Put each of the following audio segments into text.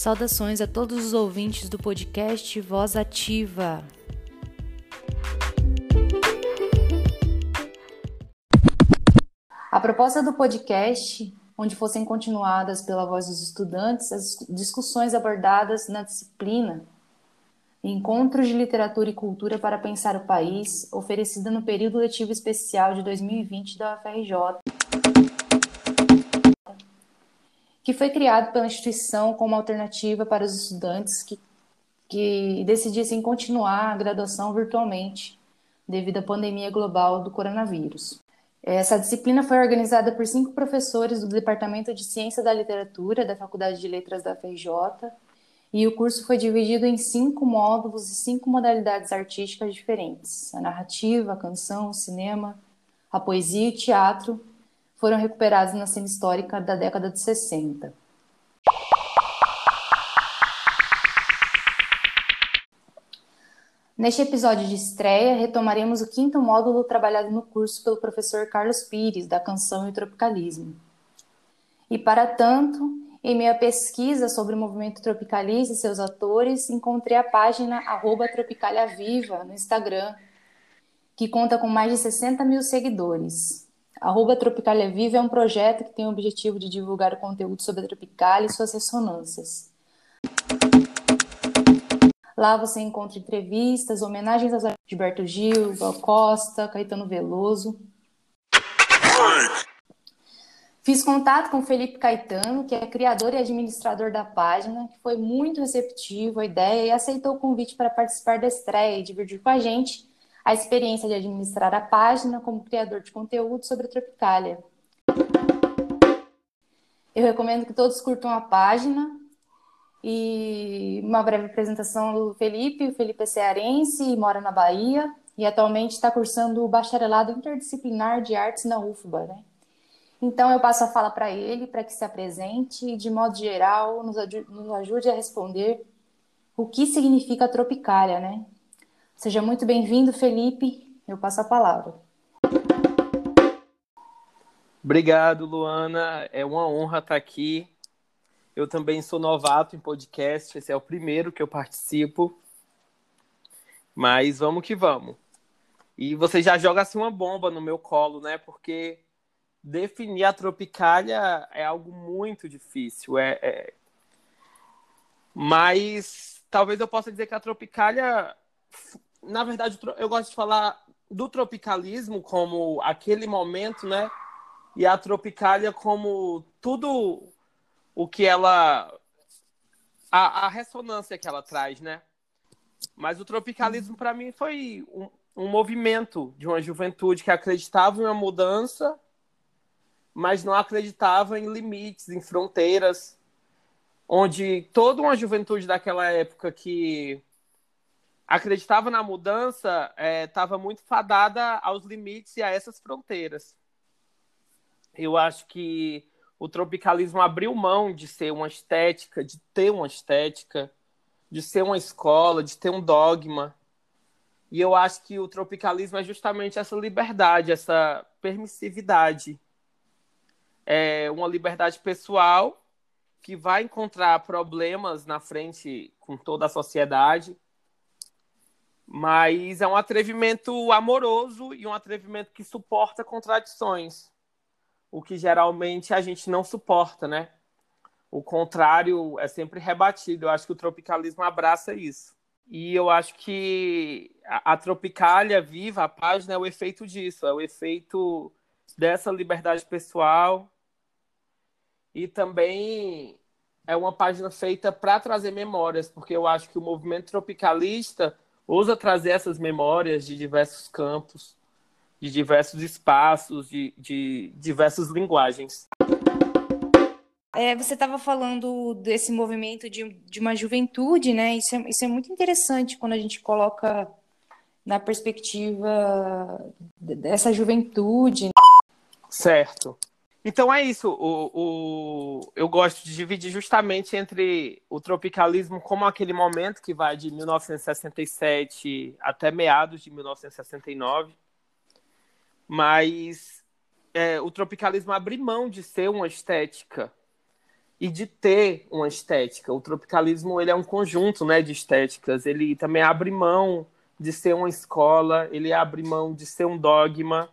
Saudações a todos os ouvintes do podcast Voz Ativa. A proposta do podcast, onde fossem continuadas pela voz dos estudantes as discussões abordadas na disciplina Encontros de Literatura e Cultura para Pensar o País, oferecida no período letivo especial de 2020 da UFRJ, que foi criado pela instituição como alternativa para os estudantes que, que decidissem continuar a graduação virtualmente devido à pandemia global do coronavírus. Essa disciplina foi organizada por cinco professores do Departamento de Ciência da Literatura da Faculdade de Letras da FRJ e o curso foi dividido em cinco módulos e cinco modalidades artísticas diferentes: a narrativa, a canção, o cinema, a poesia e o teatro foram recuperados na cena histórica da década de 60. Neste episódio de estreia, retomaremos o quinto módulo trabalhado no curso pelo professor Carlos Pires, da Canção e Tropicalismo. E, para tanto, em minha pesquisa sobre o movimento tropicalista e seus atores, encontrei a página Tropicalia Viva no Instagram, que conta com mais de 60 mil seguidores. Arroba Tropicalia Viva é um projeto que tem o objetivo de divulgar o conteúdo sobre a Tropicalia e suas ressonâncias. Lá você encontra entrevistas, homenagens a Gilberto Gil, Gal Costa, Caetano Veloso. Fiz contato com Felipe Caetano, que é criador e administrador da página, que foi muito receptivo à ideia e aceitou o convite para participar da estreia e dividir com a gente a experiência de administrar a página como criador de conteúdo sobre a Tropicália. Eu recomendo que todos curtam a página e uma breve apresentação do Felipe. O Felipe é cearense e mora na Bahia e atualmente está cursando o bacharelado interdisciplinar de artes na UFBA, né? Então, eu passo a fala para ele, para que se apresente e, de modo geral, nos, ajude a responder o que significa tropicália, né? Seja muito bem-vindo, Felipe. Eu passo a palavra. Obrigado, Luana. É uma honra estar aqui. Eu também sou novato em podcast, esse é o primeiro que eu participo. Mas vamos que vamos. E você já joga assim uma bomba no meu colo, né? Porque definir a tropicália é algo muito difícil. É, é... Mas talvez eu possa dizer que a tropicália, na verdade, eu gosto de falar do tropicalismo como aquele momento, né? E a tropicália como tudo o que ela. A, a ressonância que ela traz, né? Mas o tropicalismo, para mim, foi um, um movimento de uma juventude que acreditava em uma mudança mas não acreditava em limites, em fronteiras, onde toda uma juventude daquela época que acreditava na mudança estava é, muito fadada aos limites e a essas fronteiras. Eu acho que o tropicalismo abriu mão de ser uma estética, de ter uma estética, de ser uma escola, de ter um dogma. E eu acho que o tropicalismo é justamente essa liberdade, essa permissividade é, uma liberdade pessoal que vai encontrar problemas na frente com toda a sociedade, mas é um atrevimento amoroso e um atrevimento que suporta contradições, o que geralmente a gente não suporta, né? O contrário é sempre rebatido. Eu acho que o tropicalismo abraça isso. E eu acho que a, a Tropicália Viva, a página, é o efeito disso, é o efeito dessa liberdade pessoal, e também é uma página feita para trazer memórias, porque eu acho que o movimento tropicalista ousa trazer essas memórias de diversos campos, de diversos espaços, de, de diversas linguagens. É, você estava falando desse movimento de, de uma juventude, né? Isso é, isso é muito interessante quando a gente coloca na perspectiva dessa juventude. Certo. Então é isso. O, o, eu gosto de dividir justamente entre o tropicalismo como aquele momento que vai de 1967 até meados de 1969. Mas é, o tropicalismo abre mão de ser uma estética e de ter uma estética. O tropicalismo ele é um conjunto né, de estéticas. Ele também abre mão de ser uma escola, ele abre mão de ser um dogma,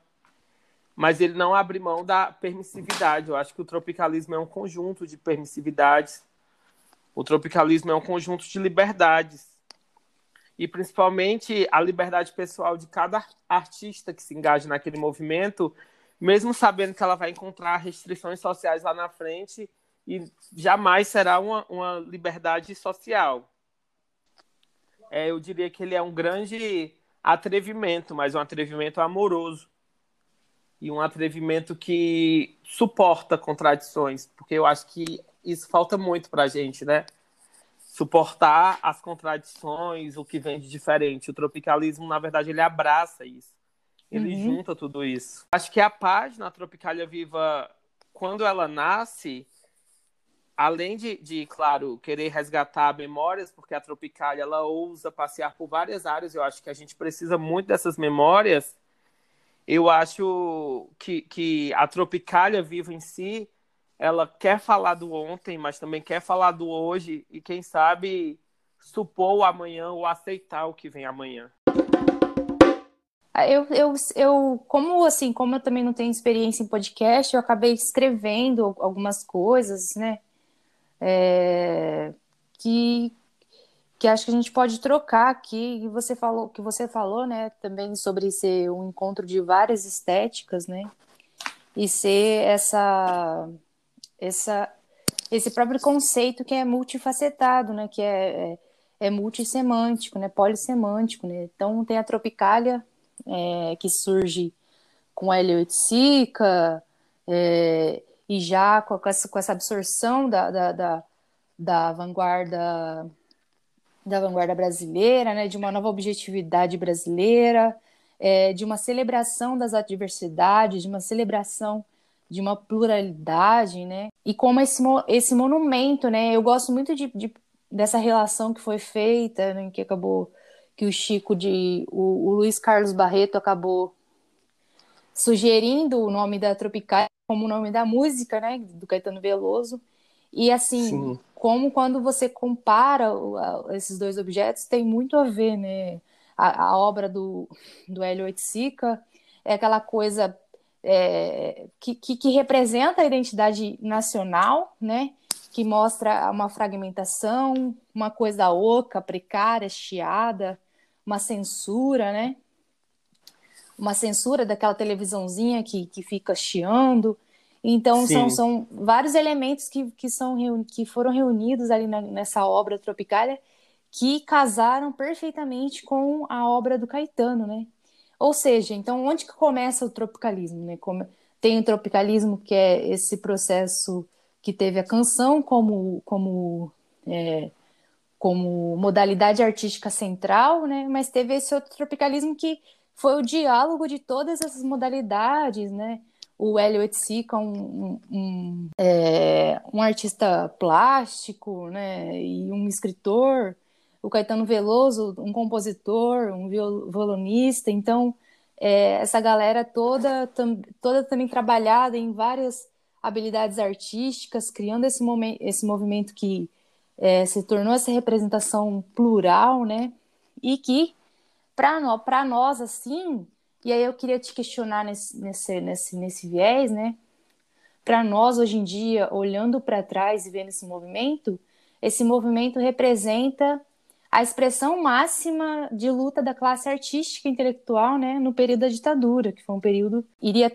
mas ele não abre mão da permissividade. Eu acho que o tropicalismo é um conjunto de permissividades. O tropicalismo é um conjunto de liberdades. E principalmente a liberdade pessoal de cada artista que se engaja naquele movimento, mesmo sabendo que ela vai encontrar restrições sociais lá na frente e jamais será uma, uma liberdade social. É, eu diria que ele é um grande atrevimento, mas um atrevimento amoroso e um atrevimento que suporta contradições, porque eu acho que isso falta muito para a gente, né? Suportar as contradições, o que vem de diferente. O tropicalismo, na verdade, ele abraça isso. Ele uhum. junta tudo isso. Acho que a página Tropicalia Viva, quando ela nasce, além de, de, claro, querer resgatar memórias, porque a Tropicália ela ousa passear por várias áreas, eu acho que a gente precisa muito dessas memórias. Eu acho que, que a Tropicália viva em si, ela quer falar do ontem, mas também quer falar do hoje e quem sabe supor o amanhã ou aceitar o que vem amanhã. Eu, eu, eu, como assim, como eu também não tenho experiência em podcast, eu acabei escrevendo algumas coisas, né? é, que, que acho que a gente pode trocar aqui. Que você falou, que você falou, né, também sobre ser um encontro de várias estéticas, né, e ser essa, essa, esse próprio conceito que é multifacetado, né, que é, é, é multissemântico, né, polissemântico, né. Então tem a Tropicália é, que surge com a Heliotica, é, e já com essa, com essa absorção da, da, da, da, vanguarda da vanguarda brasileira, né, de uma nova objetividade brasileira, é, de uma celebração das adversidades, de uma celebração de uma pluralidade, né, e como esse, esse monumento, né, eu gosto muito de, de dessa relação que foi feita, né, que acabou que o Chico de o, o Luiz Carlos Barreto acabou sugerindo o nome da Tropical como o nome da música, né, do Caetano Veloso. E assim, Sim. Como quando você compara esses dois objetos, tem muito a ver, né? A, a obra do, do Hélio Oiticica é aquela coisa é, que, que, que, representa a identidade nacional, né? Que mostra uma fragmentação, uma coisa oca, precária, chiada, uma censura, né? uma censura daquela televisãozinha que, que fica chiando. Então, são, são vários elementos que, que, são, que foram reunidos ali na, nessa obra Tropicália que casaram perfeitamente com a obra do Caetano, né? Ou seja, então, onde que começa o tropicalismo, né? Como, tem o tropicalismo, que é esse processo que teve a canção como, como, é, como modalidade artística central, né? Mas teve esse outro tropicalismo que foi o diálogo de todas essas modalidades, né? O Hélio Etsica, um, um, é, um artista plástico, né? E um escritor. O Caetano Veloso, um compositor, um violonista. Então, é, essa galera toda, tam, toda também trabalhada em várias habilidades artísticas, criando esse, momento, esse movimento que é, se tornou essa representação plural, né? E que para nós, nós, assim, e aí eu queria te questionar nesse, nesse, nesse, nesse viés, né? Para nós, hoje em dia, olhando para trás e vendo esse movimento, esse movimento representa a expressão máxima de luta da classe artística e intelectual né, no período da ditadura, que foi um período iria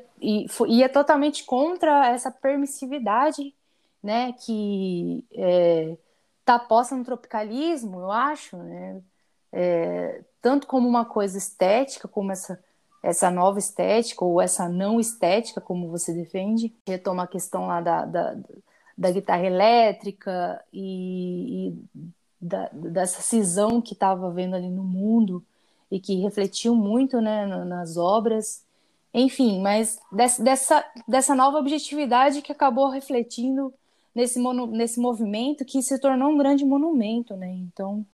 ia totalmente contra essa permissividade né, que está é, posta no tropicalismo, eu acho, né, é, tanto como uma coisa estética, como essa, essa nova estética, ou essa não estética, como você defende. Retoma a questão lá da, da, da guitarra elétrica e, e da, dessa cisão que estava vendo ali no mundo e que refletiu muito né, nas obras. Enfim, mas dessa, dessa nova objetividade que acabou refletindo nesse, mono, nesse movimento que se tornou um grande monumento, né? Então.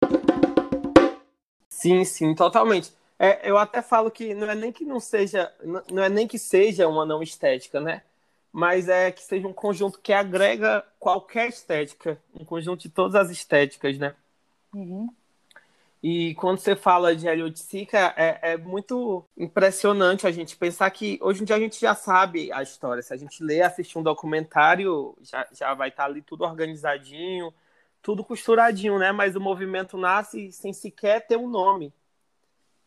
Sim, sim, totalmente. É, eu até falo que não é nem que não seja, não é nem que seja uma não estética, né? mas é que seja um conjunto que agrega qualquer estética, um conjunto de todas as estéticas, né? Uhum. E quando você fala de Heliotica, é, é muito impressionante a gente pensar que hoje em dia a gente já sabe a história. Se a gente lê, assistir um documentário, já, já vai estar ali tudo organizadinho, tudo costuradinho, né? Mas o movimento nasce sem sequer ter um nome.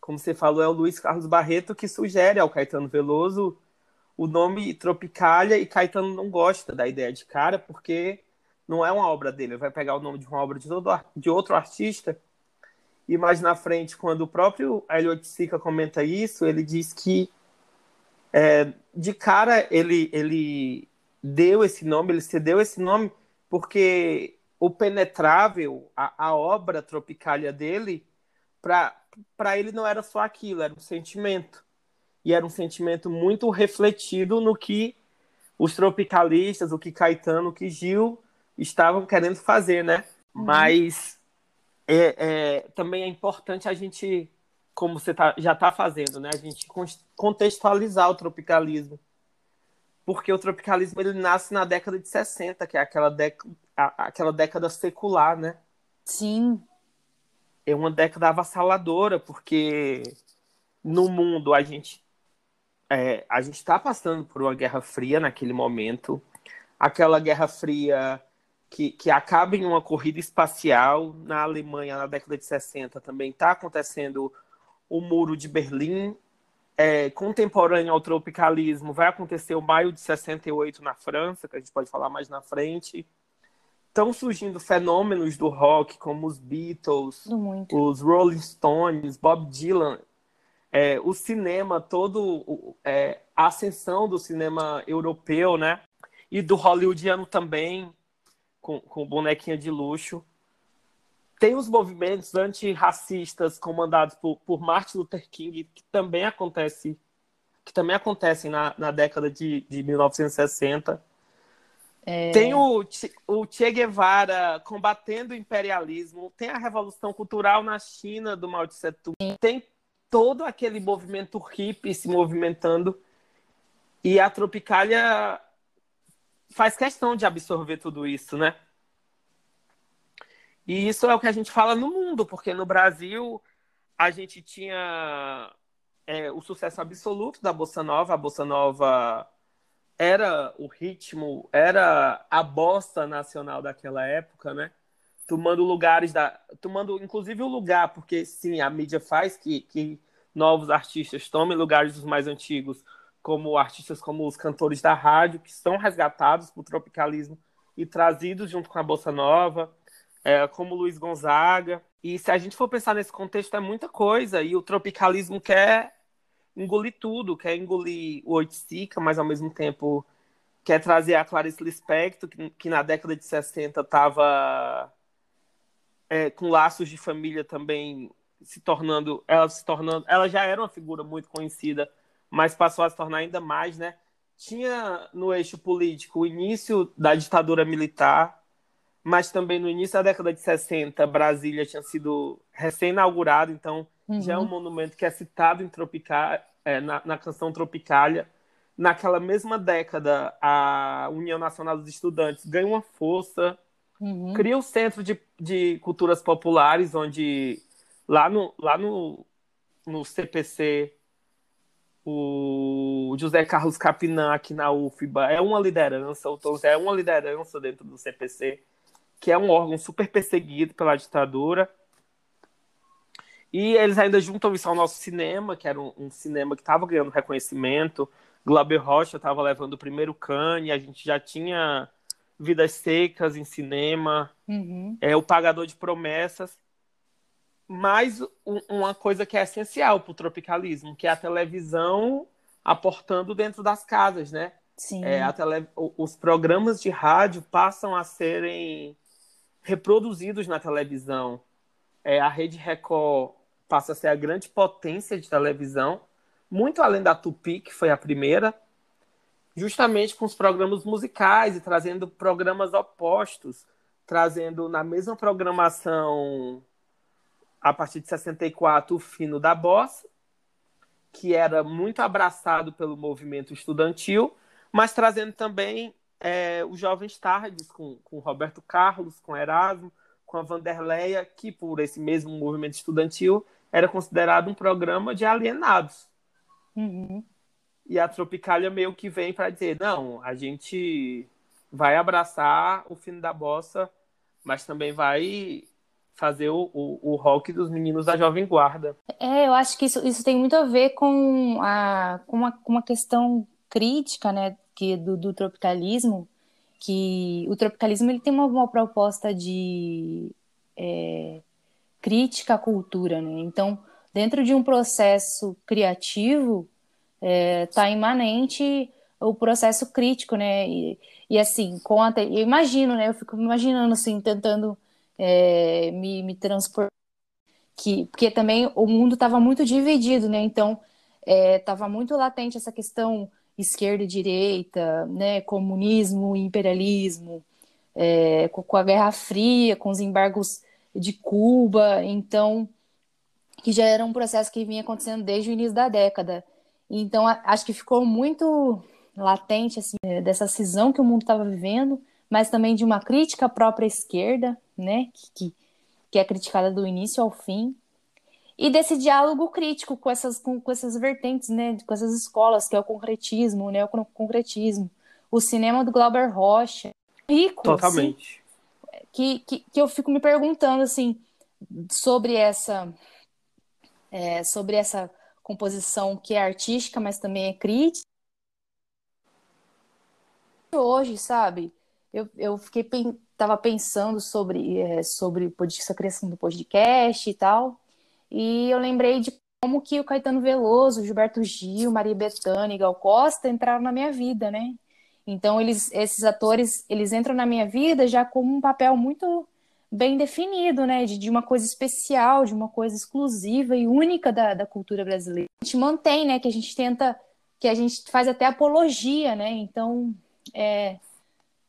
Como você falou, é o Luiz Carlos Barreto que sugere ao Caetano Veloso o nome Tropicália e Caetano não gosta da ideia de cara porque não é uma obra dele. Ele vai pegar o nome de uma obra de, todo, de outro artista e mais na frente, quando o próprio Elliot Sica comenta isso, ele diz que é, de cara ele, ele deu esse nome, ele cedeu esse nome porque o penetrável, a, a obra tropicália dele, para ele não era só aquilo, era um sentimento. E era um sentimento muito refletido no que os tropicalistas, o que Caetano, o que Gil estavam querendo fazer, né? Uhum. Mas é, é, também é importante a gente, como você tá, já está fazendo, né? A gente contextualizar o tropicalismo. Porque o tropicalismo ele nasce na década de 60, que é aquela, década, aquela década secular, né? Sim. É uma década avassaladora, porque no mundo a gente é, a gente está passando por uma guerra fria naquele momento. Aquela guerra fria que, que acaba em uma corrida espacial. Na Alemanha, na década de 60, também está acontecendo o Muro de Berlim. É, contemporâneo ao tropicalismo, vai acontecer o maio de 68 na França, que a gente pode falar mais na frente. Estão surgindo fenômenos do rock, como os Beatles, os Rolling Stones, Bob Dylan. É, o cinema, todo é, a ascensão do cinema europeu, né? E do hollywoodiano também, com, com bonequinha de luxo. Tem os movimentos antirracistas comandados por, por Martin Luther King, que também acontece que também acontecem na, na década de, de 1960. É... Tem o, o Che Guevara combatendo o imperialismo, tem a Revolução Cultural na China do Mao Tse Tung, tem todo aquele movimento hippie se movimentando e a Tropicália faz questão de absorver tudo isso, né? E isso é o que a gente fala no mundo, porque no Brasil a gente tinha é, o sucesso absoluto da Bossa Nova. A Bossa Nova era o ritmo, era a bossa nacional daquela época, né? Tomando lugares da. Tomando, inclusive, o lugar, porque sim, a mídia faz que, que novos artistas tomem lugares dos mais antigos como artistas como os cantores da rádio, que são resgatados por tropicalismo e trazidos junto com a Bossa Nova, é, como Luiz Gonzaga. E se a gente for pensar nesse contexto, é muita coisa. E o tropicalismo quer engolir tudo, quer engolir o Oiticica, mas ao mesmo tempo quer trazer a Clarice Lispector, que, que na década de 60 estava é, com laços de família também se tornando, ela se tornando, ela já era uma figura muito conhecida mas passou a se tornar ainda mais, né? Tinha no eixo político o início da ditadura militar, mas também no início da década de 60, Brasília tinha sido recém-inaugurado, então uhum. já é um monumento que é citado em Tropical, é, na, na canção Tropicália. Naquela mesma década, a União Nacional dos Estudantes ganha uma força, uhum. cria o um Centro de, de Culturas Populares, onde lá no, lá no, no CPC o José Carlos Capinã aqui na UFBA é uma liderança, o Tom é uma liderança dentro do CPC, que é um órgão super perseguido pela ditadura. E eles ainda juntam isso ao nosso cinema, que era um, um cinema que estava ganhando reconhecimento. Glauber Rocha estava levando o primeiro cane, a gente já tinha Vidas Secas em cinema, uhum. é o Pagador de Promessas mais uma coisa que é essencial para o tropicalismo, que é a televisão aportando dentro das casas, né? Sim. É, a tele... Os programas de rádio passam a serem reproduzidos na televisão. É, a Rede Record passa a ser a grande potência de televisão, muito além da Tupi, que foi a primeira, justamente com os programas musicais e trazendo programas opostos, trazendo na mesma programação a partir de 64, o fino da bossa, que era muito abraçado pelo movimento estudantil, mas trazendo também é, os jovens tardes, com, com Roberto Carlos, com Erasmo, com a Vanderleia, que por esse mesmo movimento estudantil era considerado um programa de alienados. Uhum. E a Tropicália meio que vem para dizer, não, a gente vai abraçar o fim da bossa, mas também vai fazer o, o, o, rock dos meninos da Jovem Guarda. É, eu acho que isso, isso tem muito a ver com, a, com, uma, com uma questão crítica, né, que do, do tropicalismo, que o tropicalismo ele tem uma, uma proposta de é, crítica à cultura, né? Então, dentro de um processo criativo, está é, tá imanente o processo crítico, né? E, e assim, com a, eu imagino, né? Eu fico imaginando assim, tentando é, me, me transportar, que, porque também o mundo estava muito dividido, né? Então, estava é, muito latente essa questão esquerda e direita, né? Comunismo e imperialismo, é, com, a Guerra Fria, com os embargos de Cuba, então que já era um processo que vinha acontecendo desde o início da década. Então, acho que ficou muito latente assim, é, dessa cisão que o mundo estava vivendo, mas também de uma crítica à própria esquerda, né, que, que é criticada do início ao fim, e desse diálogo crítico com essas, com, com essas vertentes, né, com essas escolas, que é o concretismo, né, o concretismo, o cinema do Glauber Rocha, rico, Totalmente. Assim, que, que, que eu fico me perguntando, assim, sobre essa, é, sobre essa composição que é artística, mas também é crítica. Hoje, sabe, eu, eu fiquei tava pensando sobre, é, sobre essa criação do podcast e tal, e eu lembrei de como que o Caetano Veloso, Gilberto Gil, Maria Bethânia e Gal Costa entraram na minha vida, né? Então, eles, esses atores, eles entram na minha vida já com um papel muito bem definido, né? De, de, uma coisa especial, de uma coisa exclusiva e única da, da cultura brasileira. A gente mantém, né? Que a gente tenta, que a gente faz até apologia, né? Então, é,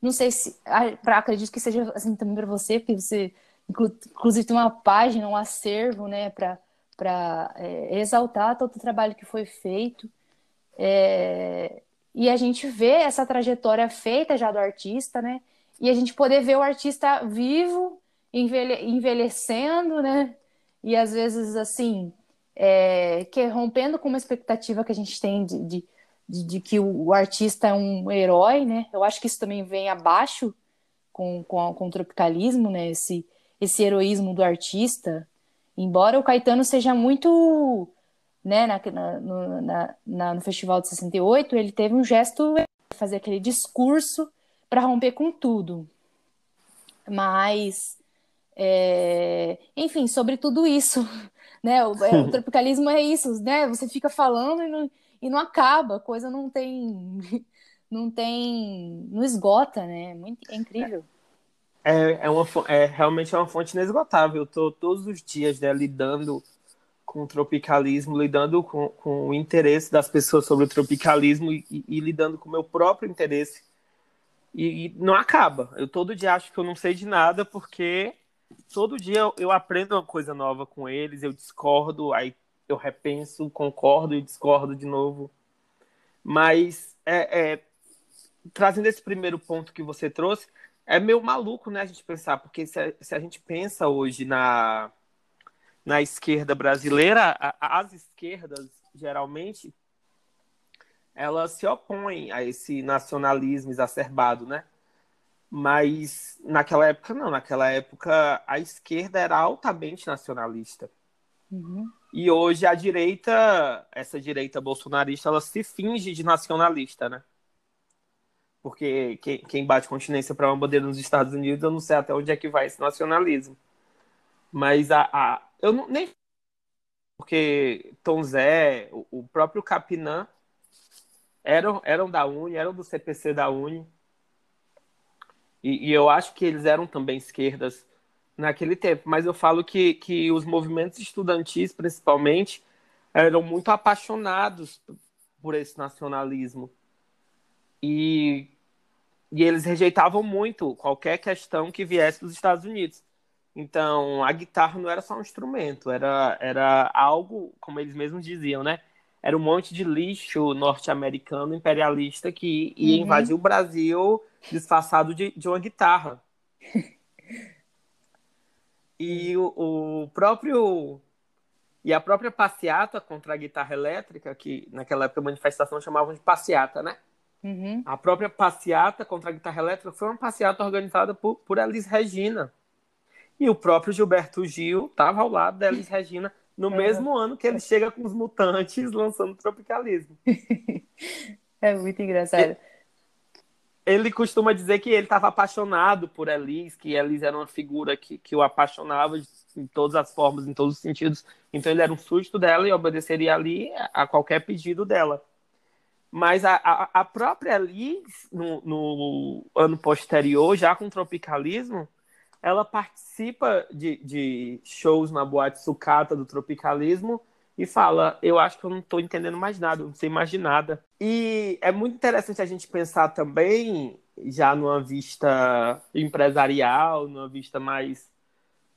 não sei se, para acredito que seja assim também para você, porque você inclusive tem uma página, um acervo, né? Para é, exaltar todo o trabalho que foi feito. É, e a gente vê essa trajetória feita já do artista, né? E a gente poder ver o artista vivo envelhe envelhecendo, né? E às vezes, assim, é, que rompendo com uma expectativa que a gente tem de, de, de, de, que o artista é um herói, né? Eu acho que isso também vem abaixo com, com, com o tropicalismo, né? Esse, esse heroísmo do artista. Embora o Caetano seja muito. Né, na, no, na, na, no Festival de 68, ele teve um gesto fazer aquele discurso para romper com tudo. Mas é, enfim, sobre tudo isso, né? O, é, o, tropicalismo é isso, né? Você fica falando e não, e não acaba, a coisa não tem, não tem, não esgota, né? Muito, é incrível. É, é, uma, é realmente é uma fonte inesgotável. Eu tô todos os dias né, lidando com o tropicalismo, lidando com, com o interesse das pessoas sobre o tropicalismo e, e, e lidando com o meu próprio interesse. E, e, não acaba. Eu todo dia acho que eu não sei de nada porque todo dia eu, aprendo uma coisa nova com eles, eu discordo, aí eu repenso, concordo e discordo de novo. Mas é, é, trazendo esse primeiro ponto que você trouxe, é meio maluco, né, a gente pensar, porque se a, se a gente pensa hoje na, na esquerda brasileira, a, as esquerdas, geralmente, elas se opõem a esse nacionalismo exacerbado, né? Mas naquela época, não. Naquela época, a esquerda era altamente nacionalista. Uhum. E hoje a direita, essa direita bolsonarista, ela se finge de nacionalista, né? Porque quem, bate continência para uma bandeira nos Estados Unidos, eu não sei até onde é que vai esse nacionalismo. Mas a, a eu não, nem. Porque Tom Zé, o, o próprio Capinã, eram, eram da Uni, eram do CPC da Uni. E, e, eu acho que eles eram também esquerdas naquele tempo, mas eu falo que, que os movimentos estudantis, principalmente, eram muito apaixonados por esse nacionalismo. E, e eles rejeitavam muito qualquer questão que viesse dos Estados Unidos. Então, a guitarra não era só um instrumento, era, era algo, como eles mesmos diziam, né? era um monte de lixo norte-americano imperialista que ia uhum. invadir o Brasil disfarçado de, de uma guitarra. e o, o, próprio e a própria passeata contra a guitarra elétrica, que naquela época a manifestação chamavam de passeata, né? Uhum. A própria passeata contra a guitarra elétrica foi uma passeata organizada por, por Elis Regina. E o próprio Gilberto Gil estava ao lado da Elis Regina no é. mesmo ano que ele chega com os Mutantes lançando Tropicalismo. é muito engraçado. Ele costuma dizer que ele estava apaixonado por Elis, que Elis era uma figura que, que o apaixonava em todas as formas, em todos os sentidos. Então ele era um susto dela e obedeceria ali a qualquer pedido dela. Mas a, a, a própria Elis, no, no ano posterior, já com Tropicalismo, ela participa de, de shows na boate sucata do tropicalismo e fala: Eu acho que eu não estou entendendo mais nada, não sei mais de nada. E é muito interessante a gente pensar também, já numa vista empresarial, numa vista mais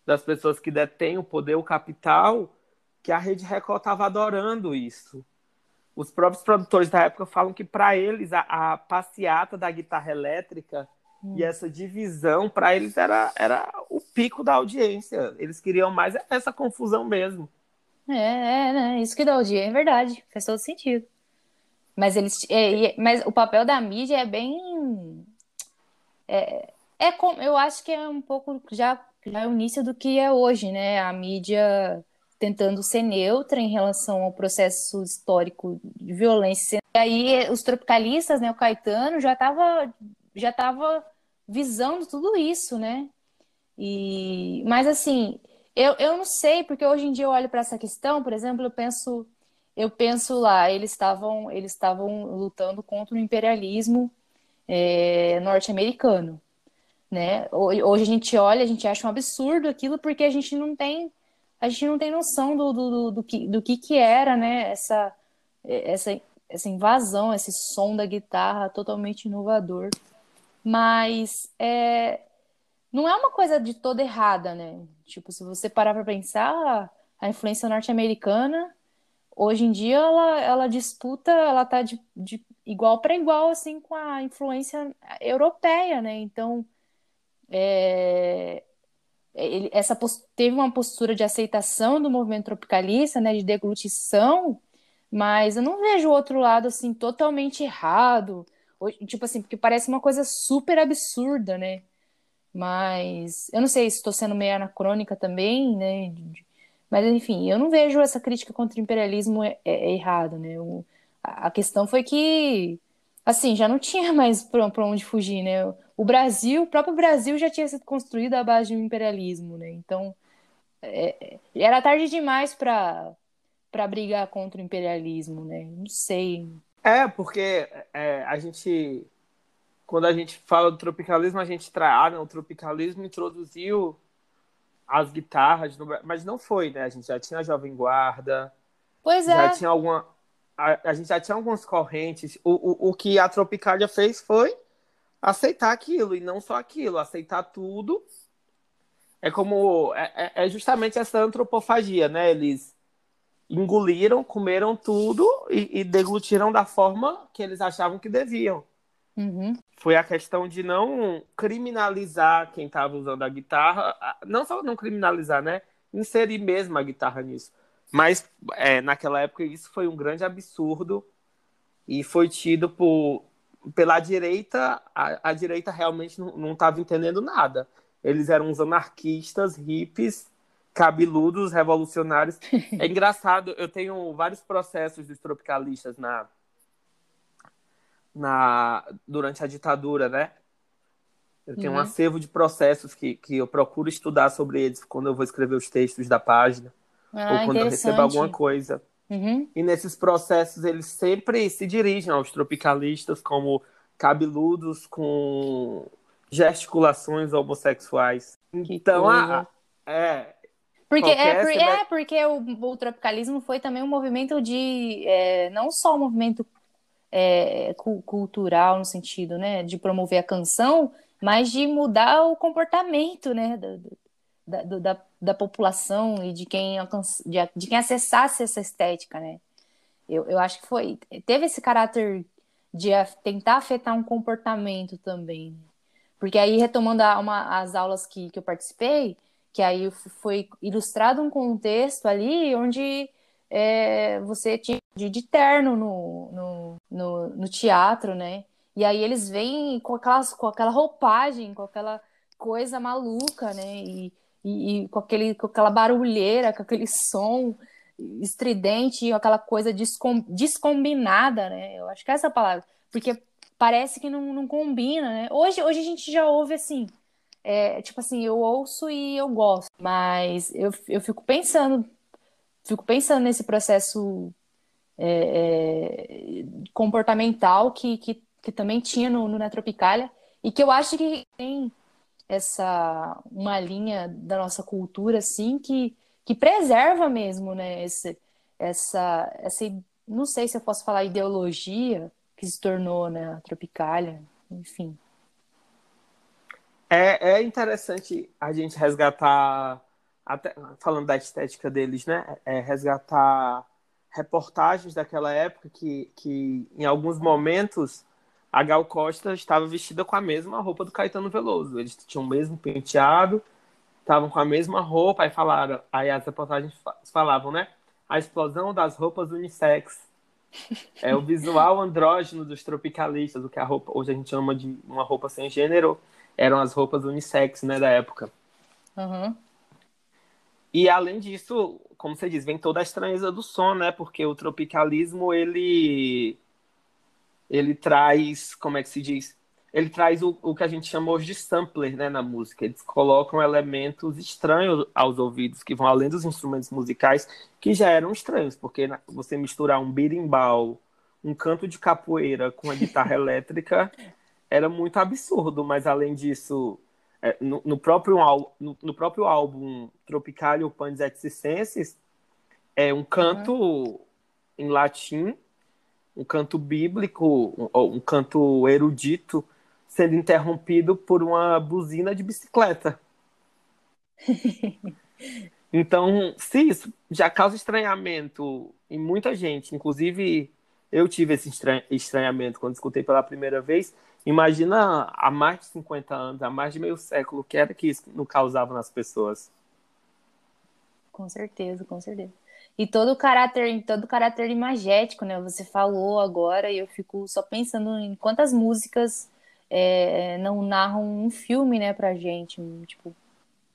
das pessoas que detêm o poder, o capital, que a Rede Record estava adorando isso. Os próprios produtores da época falam que, para eles, a, a passeata da guitarra elétrica e essa divisão, para eles, era, era o pico da audiência. Eles queriam mais essa confusão mesmo. É, é né? isso que dá audiência, é verdade. Faz todo sentido. Mas, eles, é, mas o papel da mídia é bem. É, é como, eu acho que é um pouco já, já é o início do que é hoje, né? A mídia tentando ser neutra em relação ao processo histórico de violência. E aí os tropicalistas, né, o Caetano já estava já tava visando tudo isso, né? E, mas assim, eu, eu não sei, porque hoje em dia eu olho para essa questão, por exemplo, eu penso, eu penso lá, eles estavam eles estavam lutando contra o imperialismo é, norte-americano, né? Hoje a gente olha, a gente acha um absurdo aquilo porque a gente não tem a gente não tem noção do, do, do, do que, do que que era, né? Essa essa essa invasão, esse som da guitarra totalmente inovador mas é, não é uma coisa de toda errada, né? Tipo, se você parar para pensar, a influência norte-americana, hoje em dia, ela, ela disputa, ela tá de, de igual para igual, assim, com a influência europeia, né? Então, é, ele, essa teve uma postura de aceitação do movimento tropicalista, né, de deglutição, mas eu não vejo o outro lado assim totalmente errado Tipo assim, porque parece uma coisa super absurda, né? Mas eu não sei se estou sendo meio anacrônica também, né? Mas enfim, eu não vejo essa crítica contra o imperialismo é, é, é errada, né? A, a questão foi que, assim, já não tinha mais para onde fugir, né? O Brasil, o próprio Brasil já tinha sido construído à base de um imperialismo, né? Então, é, é era tarde demais para para brigar contra o imperialismo, né? Não sei. É, porque é, a gente, quando a gente fala do tropicalismo, a gente traz, ah, não, o tropicalismo introduziu as guitarras, no, mas não foi, né? A gente já tinha a Jovem Guarda, pois já é. tinha alguma, a, a, gente já tinha algumas correntes. O, o, o que a Tropicália fez foi aceitar aquilo, e não só aquilo, aceitar tudo. É como, é, é, é justamente essa antropofagia, né? Eles engoliram, comeram tudo e, e deglutiram da forma que eles achavam que deviam. Uhum. Foi a questão de não criminalizar quem estava usando a guitarra, não só não criminalizar, né? Inserir mesmo a guitarra nisso. Mas é, naquela época isso foi um grande absurdo e foi tido por, pela direita. A, a direita realmente não estava entendendo nada. Eles eram uns anarquistas, hippies, cabeludos revolucionários. É engraçado, eu tenho vários processos dos tropicalistas na, na durante a ditadura, né? Eu tenho uhum. um acervo de processos que, que eu procuro estudar sobre eles quando eu vou escrever os textos da página ah, ou quando eu recebo alguma coisa. Uhum. E nesses processos eles sempre se dirigem aos tropicalistas como cabeludos com gesticulações homossexuais. Que então, a, é, porque, é, por, é, porque o, o, tropicalismo foi também um movimento de. É, não só um movimento é, cultural, no sentido né, de promover a canção, mas de mudar o comportamento né, da, da, da, da população e de quem, de, de quem acessasse essa estética. Né? Eu, eu acho que foi. Teve esse caráter de tentar afetar um comportamento também. Né? Porque aí, retomando a, uma, as aulas que, que eu participei, que aí foi ilustrado um contexto ali onde é, você tinha de, de terno no, no, no, no, teatro, né? E aí eles vêm com, aquelas, com aquela roupagem, com aquela coisa maluca, né? E, e, e, com, aquele, com aquela barulheira, com aquele som estridente, aquela coisa descom, descombinada, né? Eu acho que é essa palavra. Porque parece que não, não combina, né? Hoje, hoje a gente já ouve assim, é, tipo assim, eu ouço e eu gosto, mas eu, eu fico pensando, fico pensando nesse processo é, é, comportamental que, que, que, também tinha no, no Netropicália e que eu acho que tem essa uma linha da nossa cultura assim que, que preserva mesmo, né, esse, essa, essa não sei se eu posso falar ideologia que se tornou, né, a Tropicália, enfim. É, é interessante a gente resgatar, até, falando da estética deles, né? É resgatar reportagens daquela época que, que em alguns momentos a Gal Costa estava vestida com a mesma roupa do Caetano Veloso. Eles tinham o mesmo penteado, estavam com a mesma roupa, aí falaram, aí as reportagens falavam, né? A explosão das roupas unissex. É o visual andrógeno dos tropicalistas, o que a roupa, hoje a gente chama de uma roupa sem gênero eram as roupas unissex, né, da época. Uhum. E além disso, como você diz, vem toda a estranheza do som, né? Porque o tropicalismo ele ele traz, como é que se diz? Ele traz o, o que a gente chama hoje de sampler, né, na música. Eles colocam elementos estranhos aos ouvidos que vão além dos instrumentos musicais que já eram estranhos, porque você misturar um birimbau, um canto de capoeira com a guitarra elétrica era muito absurdo, mas além disso, é, no, no, próprio, no, no, próprio álbum Tropicalia Panis et Circenses, é um canto uhum. em latim, um canto bíblico, um, um canto erudito, sendo interrompido por uma buzina de bicicleta. Então, se isso já causa estranhamento em muita gente, inclusive eu tive esse estranhamento quando escutei pela primeira vez, Imagina há mais de 50 anos, há mais de meio século, o que era que isso não causava nas pessoas. Com certeza, com certeza. E todo o caráter, todo o caráter imagético, né? Você falou agora e eu fico só pensando em quantas músicas é, não narram um filme, né, pra gente, tipo,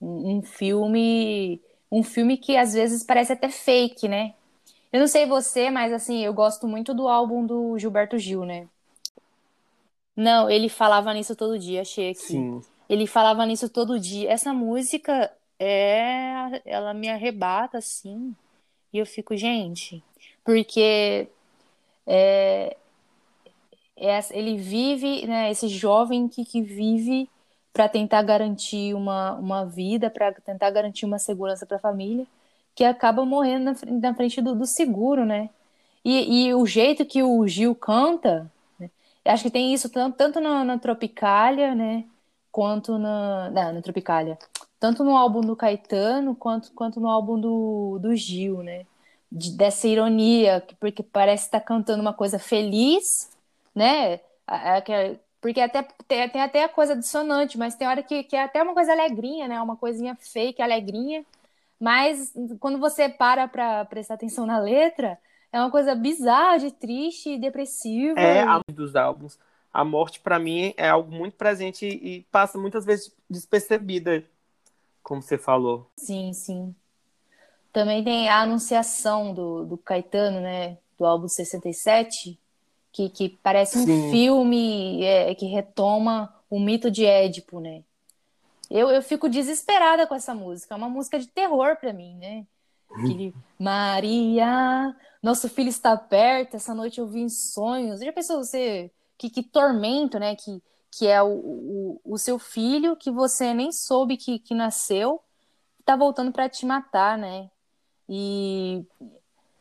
um, um filme, um filme que às vezes parece até fake, né? Eu não sei você, mas assim, eu gosto muito do álbum do Gilberto Gil, né? Não, ele falava nisso todo dia, achei aqui. Sim. Ele falava nisso todo dia. Essa música é, ela me arrebata assim, e eu fico, gente, porque é, é, ele vive, né, esse jovem que, que vive para tentar garantir uma, uma vida, para tentar garantir uma segurança para a família, que acaba morrendo na, na frente do, do seguro, né? E, e o jeito que o Gil canta, Acho que tem isso tanto, tanto na, na Tropicália, né? Quanto na, na, na, Tropicália. Tanto no álbum do Caetano, quanto, quanto no álbum do, do Gil, né? De, dessa ironia, porque parece estar tá cantando uma coisa feliz, né? Porque até, tem, tem até a coisa dissonante, mas tem hora que, que é até uma coisa alegrinha, né? Uma coisinha fake, alegrinha. Mas quando você para para prestar atenção na letra, é uma coisa bizarra, de triste, depressiva. É, a dos álbuns. A morte, para mim, é algo muito presente e passa muitas vezes despercebida, como você falou. Sim, sim. Também tem a anunciação do, do Caetano, né? Do álbum 67, que, que parece um sim. filme é, que retoma o mito de Édipo, né? Eu, eu fico desesperada com essa música. É uma música de terror para mim, né? Aquele, Maria, nosso filho está perto, essa noite eu vi em sonhos. Já pensou você, que, que tormento, né? Que, que é o, o, o seu filho que você nem soube que, que nasceu, tá voltando para te matar, né? E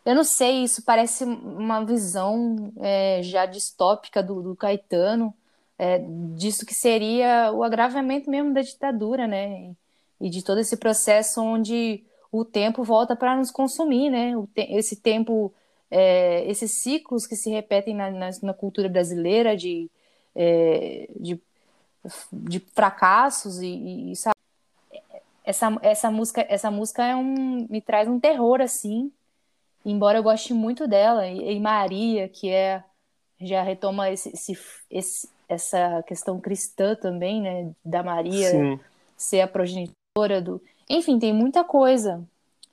eu não sei, isso parece uma visão é, já distópica do, do Caetano, é, disso que seria o agravamento mesmo da ditadura, né? E de todo esse processo onde o tempo volta para nos consumir, né? Te esse tempo é, esses ciclos que se repetem na, na, na cultura brasileira de, é, de, de, fracassos e, e sabe? essa, essa música essa música é um, me traz um terror assim embora eu goste muito dela e, e Maria que é já retoma esse, esse, esse, essa questão cristã também né da Maria Sim. ser a progenitora do enfim tem muita coisa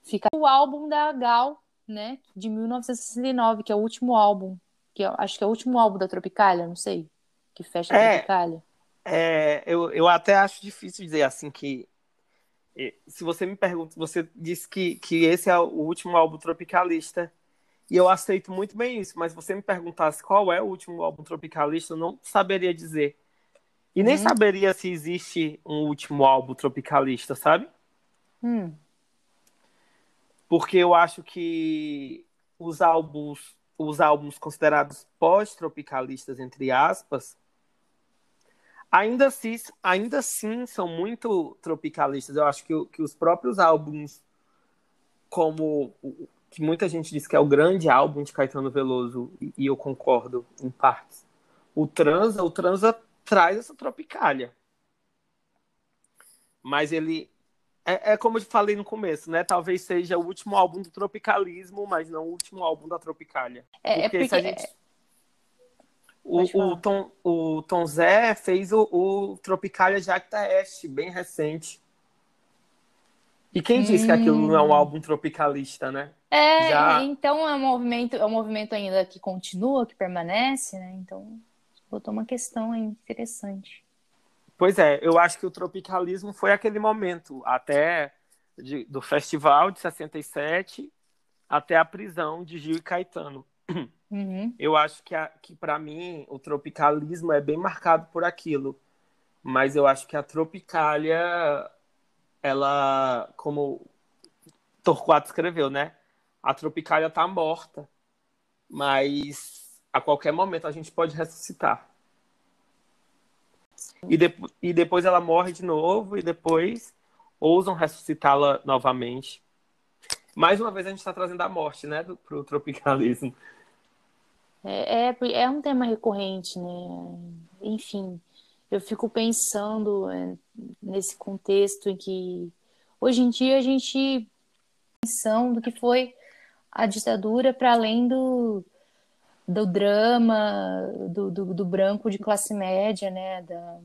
fica o álbum da Gal né, de 1969, que é o último álbum, que acho que é o último álbum da Tropicália, não sei, que fecha a é, Tropicália. É, eu, eu até acho difícil dizer assim que se você me pergunta, você disse que, que esse é o último álbum tropicalista, e eu aceito muito bem isso, mas se você me perguntasse qual é o último álbum tropicalista, eu não saberia dizer. E nem hum. saberia se existe um último álbum tropicalista, sabe? Hum porque eu acho que os álbuns, os álbuns considerados pós-tropicalistas, entre aspas, ainda assim, ainda assim são muito tropicalistas. Eu acho que, que os próprios álbuns, como que muita gente diz que é o grande álbum de Caetano Veloso, e eu concordo em partes, o Transa, o Transa traz essa tropicália. Mas ele é, é, como eu falei no começo, né? Talvez seja o último álbum do Tropicalismo, mas não o último álbum da Tropicália. É, porque, é porque... se a gente. O, o, Tom, o Tom Zé fez o, o Tropicália Jacta Este, bem recente. E quem hum. disse que aquilo não é um hum. álbum tropicalista, né? É, Já... então é um movimento, é um movimento ainda que continua, que permanece, né? Então, botou uma questão aí interessante. Pois é, eu acho que o tropicalismo foi aquele momento, até de, do festival de 67 até a prisão de Gil e Caetano. Uhum. Eu acho que, que para mim, o tropicalismo é bem marcado por aquilo. Mas eu acho que a Tropicália, ela, como Torquato escreveu, né? A Tropicália tá morta, mas a qualquer momento a gente pode ressuscitar. E, de, e depois ela morre de novo, e depois ousam ressuscitá-la novamente. Mais uma vez a gente está trazendo a morte, né, para o tropicalismo. É, é, é, um tema recorrente, né? Enfim, eu fico pensando é, nesse contexto em que hoje em dia a gente pensão do que foi a ditadura para além do, do drama do, do, do, branco de classe média, né, da,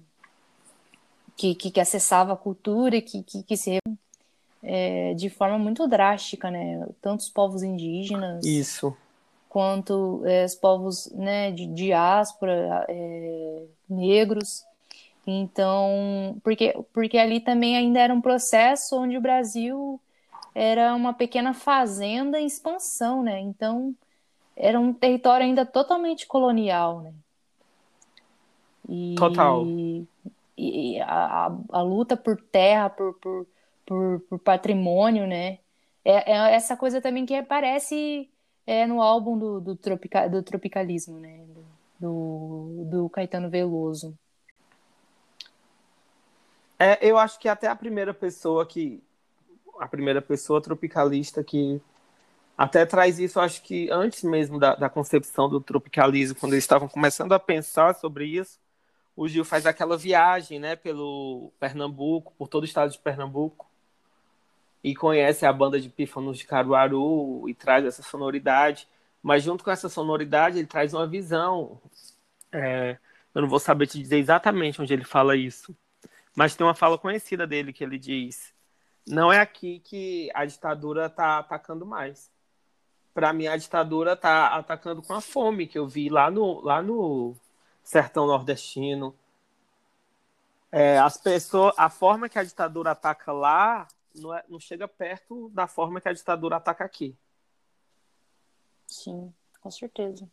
que, que, que acessava a cultura e que, que, que se é, de forma muito drástica, né, tanto os povos indígenas isso quanto é, os povos né, de diáspora é, negros então porque porque ali também ainda era um processo onde o Brasil era uma pequena fazenda em expansão, né? Então era um território ainda totalmente colonial, né? E, Total. E a, a, luta por terra, por, por, por, por patrimônio, né? É, é, essa coisa também que aparece é, no álbum do, do, tropica, do tropicalismo, né? Do, do Caetano Veloso. É, eu acho que até a primeira pessoa que. A primeira pessoa tropicalista que até traz isso, acho que antes mesmo da, da concepção do tropicalismo, quando eles estavam começando a pensar sobre isso, o Gil faz aquela viagem, né, pelo Pernambuco, por todo o estado de Pernambuco, e conhece a banda de pífanos de Caruaru e traz essa sonoridade. Mas junto com essa sonoridade, ele traz uma visão. É, eu não vou saber te dizer exatamente onde ele fala isso, mas tem uma fala conhecida dele que ele diz: não é aqui que a ditadura está atacando mais para mim a ditadura tá atacando com a fome que eu vi lá no, lá no sertão nordestino. É, as pessoas, a forma que a ditadura ataca lá não, é, não chega perto da forma que a ditadura ataca aqui. Sim, com certeza.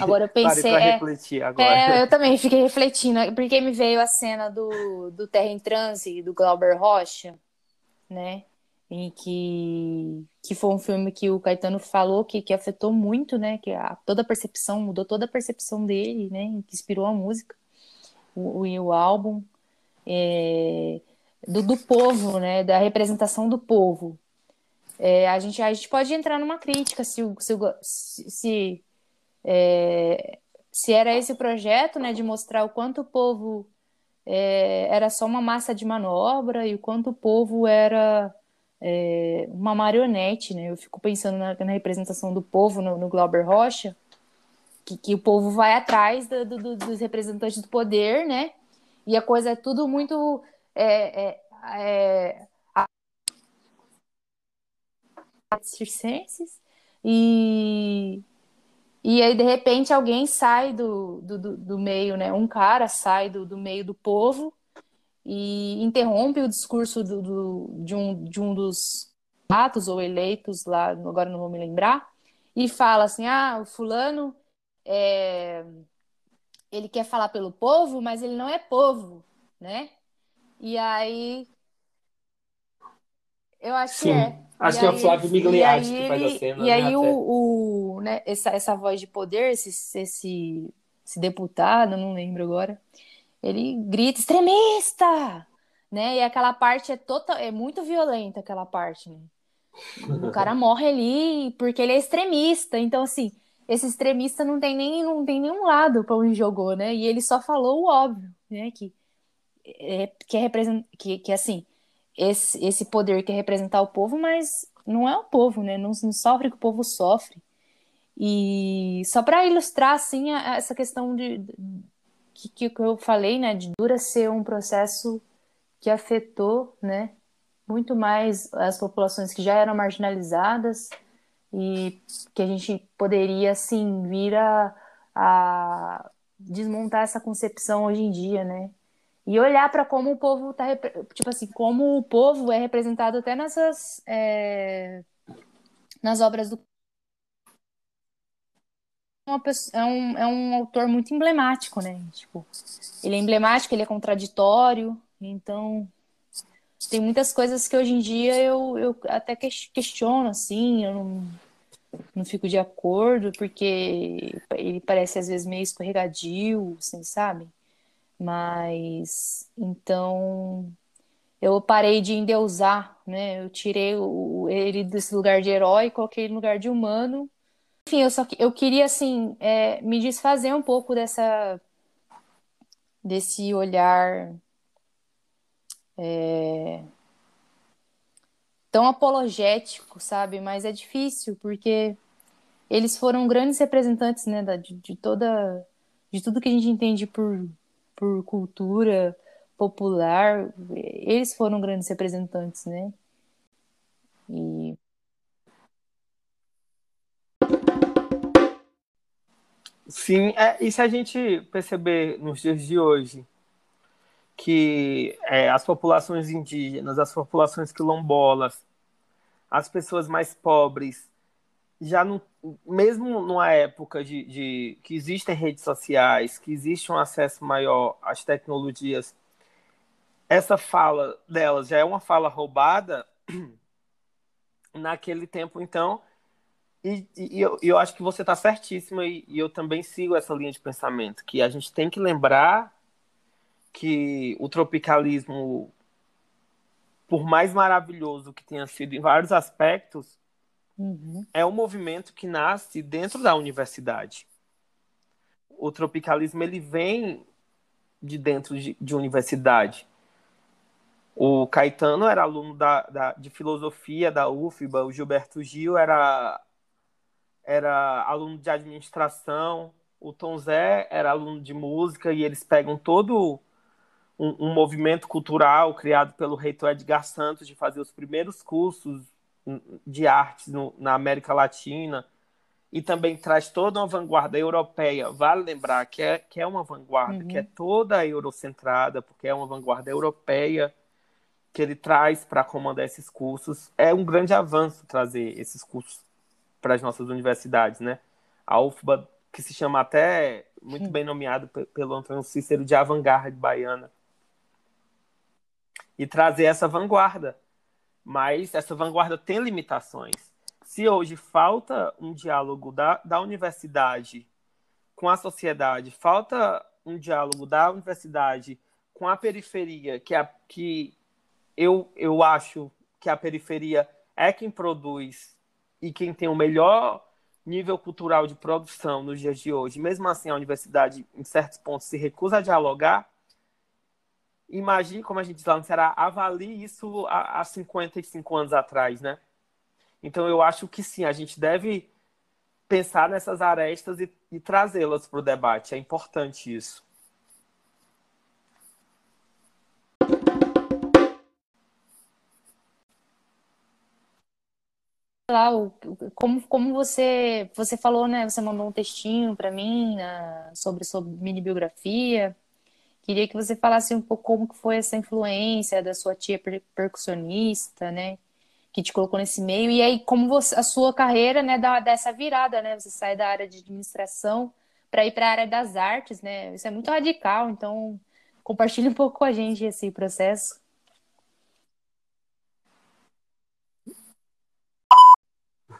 Agora eu pensei. É, refletir agora. É, eu também fiquei refletindo, porque me veio a cena do, do Terra em Transe, do Glauber Rocha, né? Em que, que foi um filme que o Caetano falou que, que afetou muito, né? Que a, toda a percepção, mudou toda a percepção dele, né? Que inspirou a música, o, o, o álbum. É, do, do povo, né, da representação do povo. É, a, gente, a gente pode entrar numa crítica se, se, se, é, se era esse o projeto, né, de mostrar o quanto o povo é, era só uma massa de manobra e o quanto o povo era é, uma marionete, né? Eu fico pensando na, na representação do povo no, no Glauber Rocha, que, que, o povo vai atrás do, do, dos representantes do poder, né? E a coisa é tudo muito é, é, é, circenses e e aí de repente alguém sai do, do, do meio, né? Um cara sai do, do meio do povo e interrompe o discurso do, do, de, um, de um dos atos ou eleitos lá, agora não vou me lembrar, e fala assim: ah, o fulano é, ele quer falar pelo povo, mas ele não é povo, né? E aí eu acho Sim. que é. Acho e que aí, é o Flávio Migliatti que faz a cena. E né, aí o, o, né, essa, essa voz de poder, esse, esse, esse deputado, não lembro agora, ele grita extremista, né? E aquela parte é total, é muito violenta aquela parte, né? O cara morre ali porque ele é extremista. Então assim, esse extremista não tem nem não tem nenhum lado para onde jogou, né? E ele só falou o óbvio, né? Que é, que é represent, que, que assim esse, esse poder que é representar o povo, mas não é o povo, né? Não, não sofre que o povo sofre. E só para ilustrar assim essa questão de, que, que eu falei, né, de dura ser um processo que afetou, né, muito mais as populações que já eram marginalizadas e que a gente poderia, assim, vir a, a desmontar essa concepção hoje em dia, né, e olhar para como o povo tá, tipo assim, como o povo é representado até nessas, é, nas obras do é um, é um autor muito emblemático, né? Tipo, ele é emblemático, ele é contraditório, então tem muitas coisas que hoje em dia eu, eu até questiono, assim, eu não, não fico de acordo, porque ele parece às vezes meio escorregadio, assim, sabe? Mas então eu parei de endeusar, né? Eu tirei o, ele desse lugar de herói e coloquei ele no lugar de humano enfim, eu só eu queria assim é, me desfazer um pouco dessa desse olhar é, tão apologético, sabe? Mas é difícil porque eles foram grandes representantes, né, de, de toda de tudo que a gente entende por por cultura popular, eles foram grandes representantes, né? E Sim, é, e se a gente perceber nos dias de hoje que é, as populações indígenas, as populações quilombolas, as pessoas mais pobres, já mesmo numa época de, de, que existem redes sociais, que existe um acesso maior às tecnologias, essa fala delas já é uma fala roubada. Naquele tempo, então, e, e eu, eu, acho que você está certíssima e, e, eu também sigo essa linha de pensamento, que a gente tem que lembrar que o tropicalismo, por mais maravilhoso que tenha sido em vários aspectos, uhum. é um movimento que nasce dentro da universidade. O tropicalismo ele vem de dentro de, de universidade. O Caetano era aluno da, da, de filosofia da UFBA, o Gilberto Gil era era aluno de administração, o Tom Zé era aluno de música e eles pegam todo um, um movimento cultural criado pelo reitor Edgar Santos de fazer os primeiros cursos de artes no, na América Latina e também traz toda uma vanguarda europeia. Vale lembrar que é, que é uma vanguarda uhum. que é toda eurocentrada, porque é uma vanguarda europeia que ele traz para comandar esses cursos. É um grande avanço trazer esses cursos para as nossas universidades, né? A UFBA, que se chama até, muito bem nomeado pelo Antônio Cícero, de avant-garde baiana. E trazer essa vanguarda. Mas essa vanguarda tem limitações. Se hoje falta um diálogo da, da universidade com a sociedade, falta um diálogo da universidade com a periferia, que, a, que eu, eu acho que a periferia é quem produz e quem tem o melhor nível cultural de produção nos dias de hoje. Mesmo assim, a universidade, em certos pontos, se recusa a dialogar. Imagine, como a gente lá no avalie isso há, há 55 anos atrás, né? Então, eu acho que sim, a gente deve pensar nessas arestas e, e trazê-las para o debate. É importante isso. Lá o, como, como você você falou, né? Você mandou um textinho para mim né, sobre sobre mini biografia. Queria que você falasse um pouco como que foi essa influência da sua tia percussionista, né? Que te colocou nesse meio e aí como você, a sua carreira, né, dá dessa virada, né? Você sai da área de administração para ir para a área das artes, né? Isso é muito radical, então compartilhe um pouco com a gente esse processo.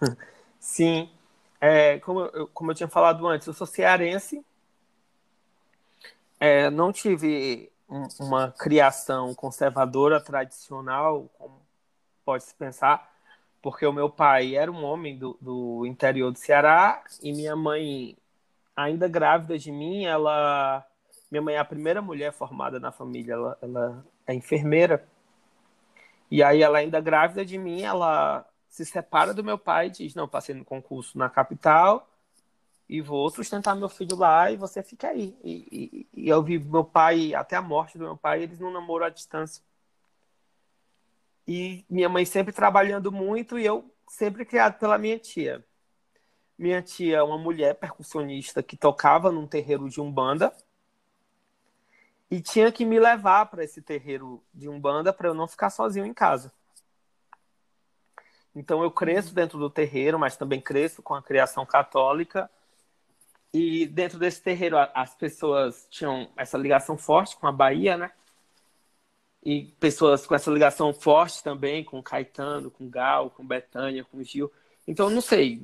Sim, é, como, eu, como eu tinha falado antes, eu sou cearense, é, não tive um, uma criação conservadora tradicional, como pode-se pensar, porque o meu pai era um homem do, do interior do Ceará e minha mãe, ainda grávida de mim, ela. Minha mãe é a primeira mulher formada na família, ela, ela é enfermeira. E aí, ela ainda grávida de mim, ela se separa do meu pai e diz: Não, passei no concurso na capital e vou sustentar meu filho lá e você fica aí. E, e, e eu vi meu pai, até a morte do meu pai, eles não namoram à distância. E minha mãe sempre trabalhando muito e eu sempre criado pela minha tia. Minha tia é uma mulher percussionista que tocava num terreiro de umbanda e tinha que me levar para esse terreiro de umbanda para eu não ficar sozinho em casa. Então eu cresço dentro do terreiro, mas também cresço com a criação católica. E dentro desse terreiro as pessoas tinham essa ligação forte com a Bahia, né? E pessoas com essa ligação forte também com Caetano, com Gal, com Betânia, com Gil. Então não sei,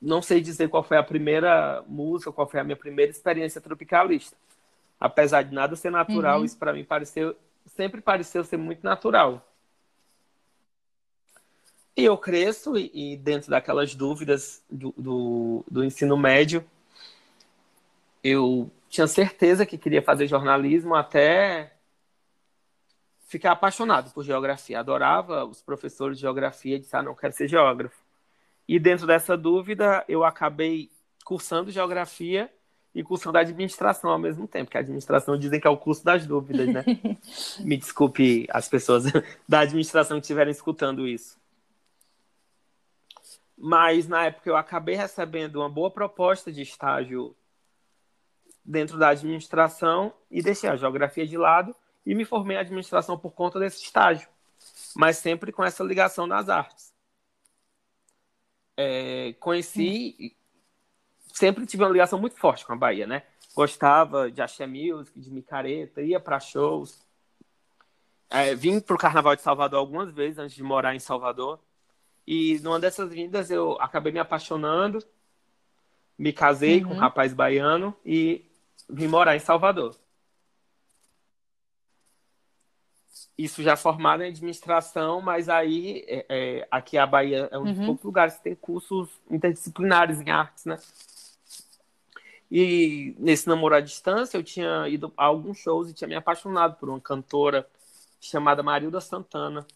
não sei dizer qual foi a primeira música, qual foi a minha primeira experiência tropicalista. Apesar de nada ser natural, uhum. isso para mim pareceu sempre pareceu ser muito natural. E eu cresço e, e dentro daquelas dúvidas do, do, do, ensino médio, eu tinha certeza que queria fazer jornalismo até ficar apaixonado por geografia. Adorava os professores de geografia, disse, ah, não, quero ser geógrafo. E dentro dessa dúvida, eu acabei cursando geografia e cursando administração ao mesmo tempo, que a administração dizem que é o curso das dúvidas, né? Me desculpe as pessoas da administração que estiverem escutando isso. Mas na época eu acabei recebendo uma boa proposta de estágio dentro da administração e deixei a geografia de lado e me formei em administração por conta desse estágio, mas sempre com essa ligação nas artes. É, conheci, sempre tive uma ligação muito forte com a Bahia, né? Gostava de axé music, de micareta, ia para shows. É, vim para o Carnaval de Salvador algumas vezes antes de morar em Salvador. E numa dessas vindas eu acabei me apaixonando, me casei uhum. com um rapaz baiano e vim morar em Salvador. Isso já formado em administração, mas aí é, é, aqui a Bahia é um dos uhum. poucos lugares que tem cursos interdisciplinares em artes, né? E nesse namoro à distância eu tinha ido a alguns shows e tinha me apaixonado por uma cantora chamada Marilda Santana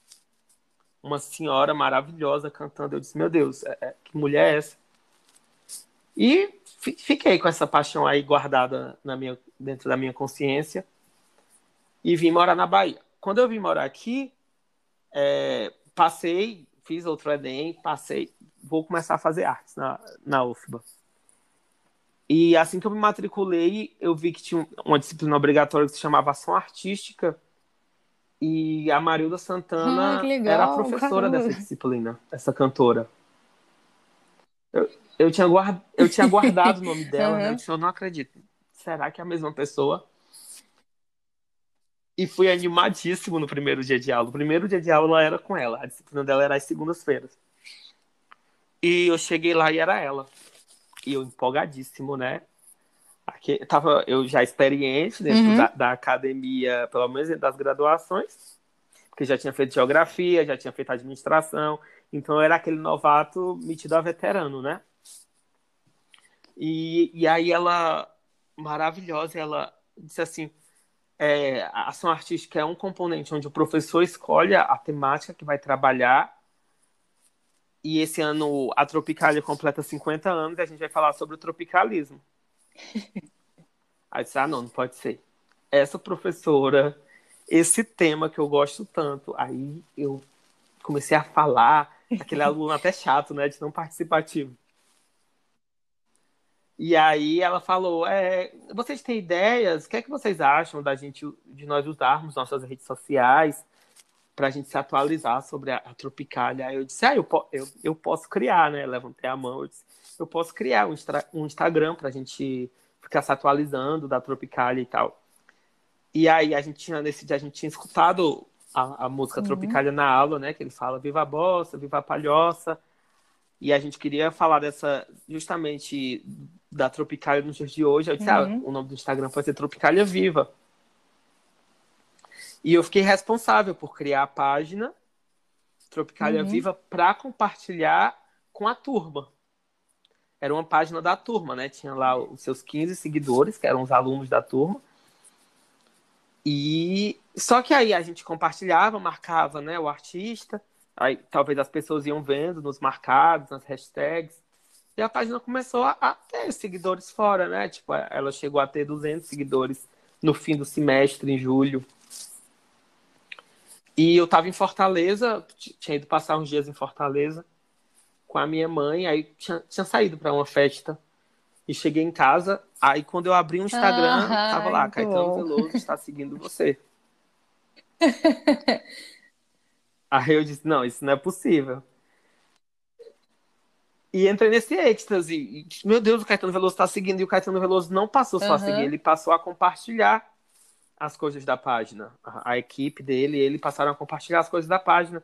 uma senhora maravilhosa cantando. Eu disse, meu Deus, é, é, que mulher é essa? E fiquei com essa paixão aí guardada na minha, dentro da minha consciência e vim morar na Bahia. Quando eu vim morar aqui, é, passei, fiz outro Enem, passei, vou começar a fazer artes na, na UFBA. E assim que eu me matriculei, eu vi que tinha uma disciplina obrigatória que se chamava Ação Artística, e a Marilda Santana ah, era a professora caramba. dessa disciplina, essa cantora. Eu, eu, tinha, guard, eu tinha guardado o nome dela, uhum. né? Eu, disse, eu não acredito. Será que é a mesma pessoa? E fui animadíssimo no primeiro dia de aula. O primeiro dia de aula era com ela. A disciplina dela era às segundas-feiras. E eu cheguei lá e era ela. E eu empolgadíssimo, né? Aqui, tava eu já experiente dentro uhum. da, da, academia, pelo menos das graduações, porque já tinha feito geografia, já tinha feito administração, então era aquele novato metido a veterano, né? E, e aí ela, maravilhosa, ela disse assim, é, a ação artística é um componente onde o professor escolhe a temática que vai trabalhar e esse ano a Tropicália completa 50 anos e a gente vai falar sobre o tropicalismo. Aí disse, ah, não, não pode ser. Essa professora, esse tema que eu gosto tanto. Aí eu comecei a falar, aquele aluno até chato, né, de não participativo. E aí ela falou, é, vocês têm ideias? O que é que vocês acham da gente, de nós usarmos nossas redes sociais para a gente se atualizar sobre a, a Tropicália? Aí eu disse, ah, eu, eu, eu posso criar, né? Levantei a mão, eu disse, eu posso criar um, um Instagram para a gente ficar se atualizando da Tropicália e tal. E aí a gente tinha, nesse dia, a gente tinha escutado a, a música uhum. Tropicália na aula, né? Que ele fala Viva a Bossa, Viva a Palhoça. E a gente queria falar dessa, justamente da Tropicália nos dias de hoje. Eu disse, ah, uhum. ah, o nome do Instagram pode ser Tropicália Viva. E eu fiquei responsável por criar a página Tropicália uhum. Viva para compartilhar com a turma. Era uma página da turma, né? Tinha lá os seus 15 seguidores, que eram os alunos da turma. E só que aí a gente compartilhava, marcava, né, o artista. Aí talvez as pessoas iam vendo nos marcados, nas hashtags. E a página começou a, a, ter seguidores fora, né? Tipo, ela chegou a ter 200 seguidores no fim do semestre, em julho. E eu estava em Fortaleza, tinha ido passar uns dias em Fortaleza com a minha mãe, aí tinha, tinha saído para uma festa. E cheguei em casa, aí quando eu abri o um Instagram, ah, tava lá, Caetano bom. Veloso está seguindo você. aí eu disse, não, isso não é possível. E entrei nesse êxtase. E, meu Deus, o Caetano Veloso está seguindo. E o Caetano Veloso não passou só uhum. a seguir, ele passou a compartilhar as coisas da página. A, a equipe dele, ele passaram a compartilhar as coisas da página.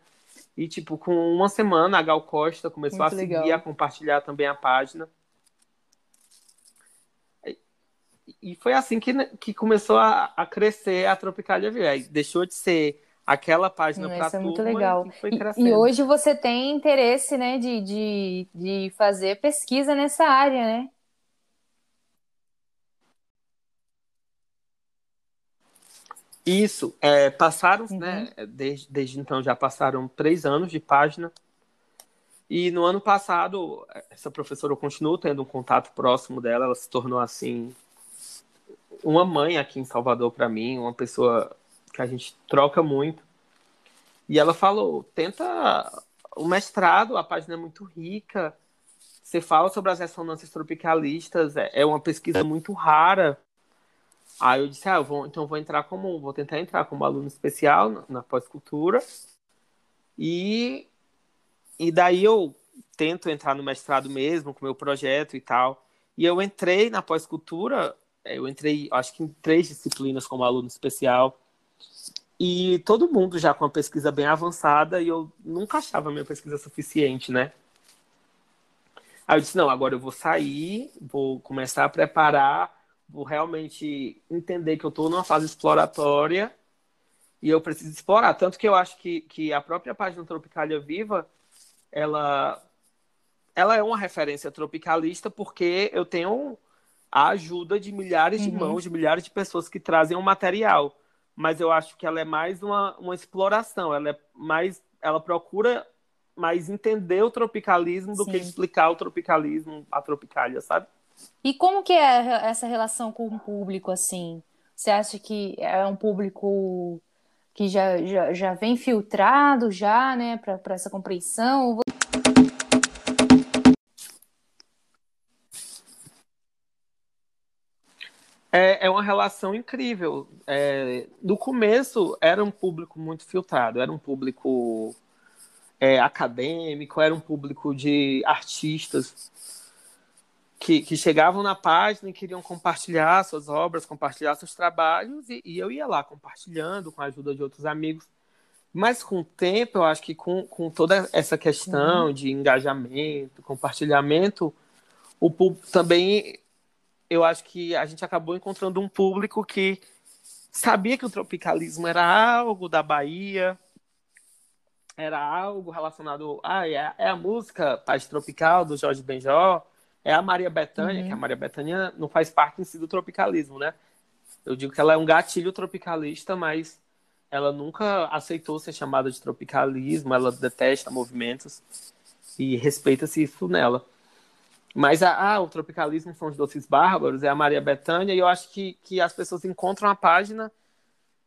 E, tipo, com uma semana, a Gal Costa começou Muito a seguir, legal. a compartilhar também a página. E foi assim que, que começou a, a crescer a Tropicália Vive. Deixou de ser aquela página para tudo. é muito legal. E, e, e, hoje você tem interesse, né, de, de, de fazer pesquisa nessa área, né? Isso, é, passaram, uhum. né, desde, desde então já passaram três anos de página. E no ano passado, essa professora eu continuo tendo um contato próximo dela, ela se tornou assim uma mãe aqui em Salvador para mim, uma pessoa que a gente troca muito. E ela falou: tenta o mestrado, a página é muito rica. Você fala sobre as ressonâncias tropicalistas, é, é uma pesquisa muito rara. Aí eu disse: ah, eu vou, então vou entrar como, vou tentar entrar como aluno especial na, na pós-cultura. E, e daí eu tento entrar no mestrado mesmo, com meu projeto e tal. E eu entrei na pós-cultura, eu entrei, acho que em três disciplinas como aluno especial. E todo mundo já com a pesquisa bem avançada e eu nunca achava minha pesquisa suficiente, né? Aí eu disse, não, agora eu vou sair, vou começar a preparar, vou realmente entender que eu estou numa fase exploratória e eu preciso explorar. Tanto que eu acho que, que a própria página Tropicalia Viva, ela, ela é uma referência tropicalista porque eu tenho a ajuda de milhares uhum. de mãos, de milhares de pessoas que trazem um material mas eu acho que ela é mais uma, uma exploração, ela é mais, ela procura mais entender o tropicalismo do Sim. que explicar o tropicalismo, a tropicália, sabe? E como que é essa relação com o público, assim? Você acha que é um público que já, já, já vem filtrado já, né, para essa compreensão? É, é uma relação incrível. É, no começo era um público muito filtrado, era um público é, acadêmico, era um público de artistas que, que, chegavam na página e queriam compartilhar suas obras, compartilhar seus trabalhos, e, e, eu ia lá compartilhando com a ajuda de outros amigos. Mas com o tempo, eu acho que com, com toda essa questão uhum. de engajamento, compartilhamento, o público também eu acho que a gente acabou encontrando um público que sabia que o tropicalismo era algo da Bahia, era algo relacionado. Ah, é, é a música Paz Tropical do Jorge Benjó, é a Maria Bethânia, uhum. que a Maria Bethânia não faz parte em si do tropicalismo, né? Eu digo que ela é um gatilho tropicalista, mas ela nunca aceitou ser chamada de tropicalismo, ela detesta movimentos e respeita-se isso nela. Mas ah, o tropicalismo são os doces bárbaros, é a Maria Bethânia, e eu acho que, que as pessoas encontram a página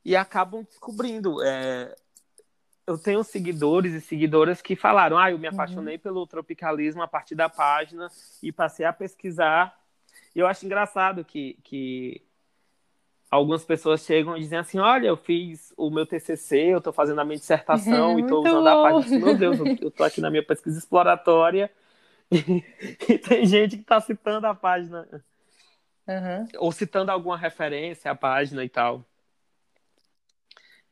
e acabam descobrindo. É... Eu tenho seguidores e seguidoras que falaram: ah, eu me uhum. apaixonei uhum. pelo tropicalismo a partir da página e passei a pesquisar. E eu acho engraçado que, que algumas pessoas chegam e dizem assim: Olha, eu fiz o meu TCC, eu estou fazendo a minha dissertação uhum, e estou usando bom. a página. Meu Deus, eu estou aqui na minha pesquisa exploratória e, e tem gente que está citando a página. Uhum. Ou citando alguma referência à página e tal.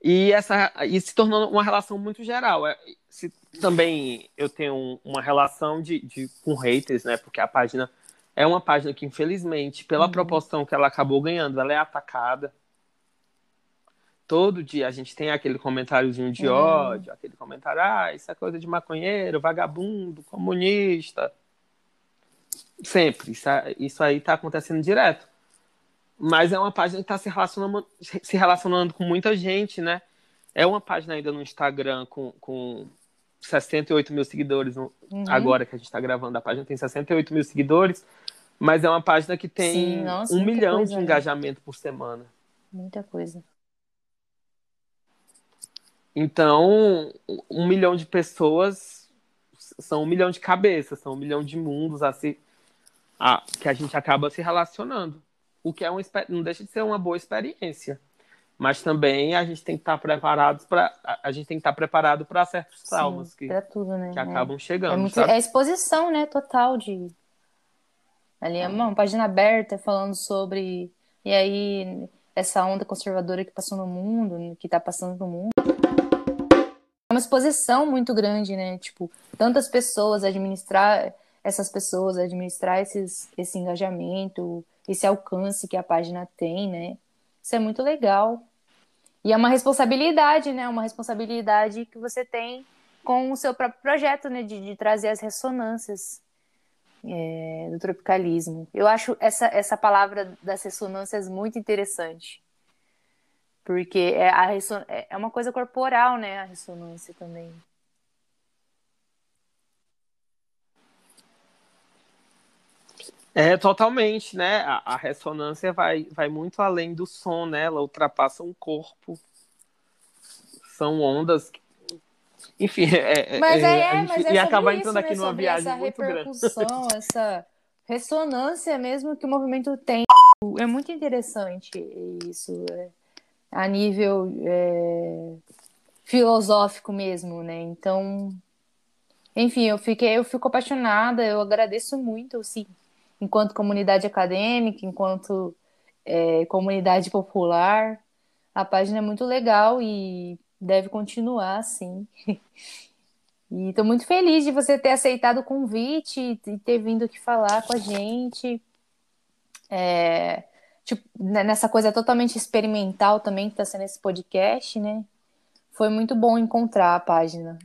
E essa e se tornou uma relação muito geral. É, se, também eu tenho uma relação de, de, com haters, né? Porque a página é uma página que, infelizmente, pela uhum. proporção que ela acabou ganhando, ela é atacada. Todo dia a gente tem aquele comentáriozinho de uhum. ódio, aquele comentário, ah, isso é coisa de maconheiro, vagabundo, comunista. Sempre. Isso, isso aí tá acontecendo direto. Mas é uma página que está se relacionando, se relacionando com muita gente, né? É uma página ainda no Instagram com, com 68 mil seguidores. No, uhum. Agora que a gente está gravando, a página tem 68 mil seguidores. Mas é uma página que tem Sim, nossa, um milhão coisa, de né? engajamento por semana. Muita coisa. Então, um milhão de pessoas são um milhão de cabeças, são um milhão de mundos a se, a, que a gente acaba se relacionando o que é um, não deixa de ser uma boa experiência. Mas também a gente tem que estar preparados para a gente tem que estar preparado para certos traumas que, tudo, né? que acabam chegando. É, muito, é exposição, né, total de ali é uma página aberta falando sobre e aí essa onda conservadora que passou no mundo, que está passando no mundo. É uma exposição muito grande, né? Tipo, tantas pessoas administrar essas pessoas, administrar esses, esse engajamento, esse alcance que a página tem, né? Isso é muito legal. E é uma responsabilidade, né? Uma responsabilidade que você tem com o seu próprio projeto, né? De, de trazer as ressonâncias é, do tropicalismo. Eu acho essa, essa palavra das ressonâncias muito interessante. Porque é, a resson... é uma coisa corporal, né? A ressonância também. É, totalmente, né? A, a, ressonância vai, vai muito além do som, né? Ela ultrapassa um corpo. São ondas. Que... Enfim, é, é mas é, é, mas é acabar entrando isso, aqui né? numa viagem essa muito repercussão, grande. essa ressonância mesmo que o movimento tem. É muito interessante isso, é, a nível é, filosófico mesmo, né? Então, enfim, eu fiquei, eu fico apaixonada, eu agradeço muito, assim, enquanto comunidade acadêmica, enquanto é, comunidade popular. A página é muito legal e deve continuar assim. E estou muito feliz de você ter aceitado o convite e ter vindo aqui falar com a gente. É, tipo, né, nessa coisa totalmente experimental também que está sendo esse podcast, né? Foi muito bom encontrar a página.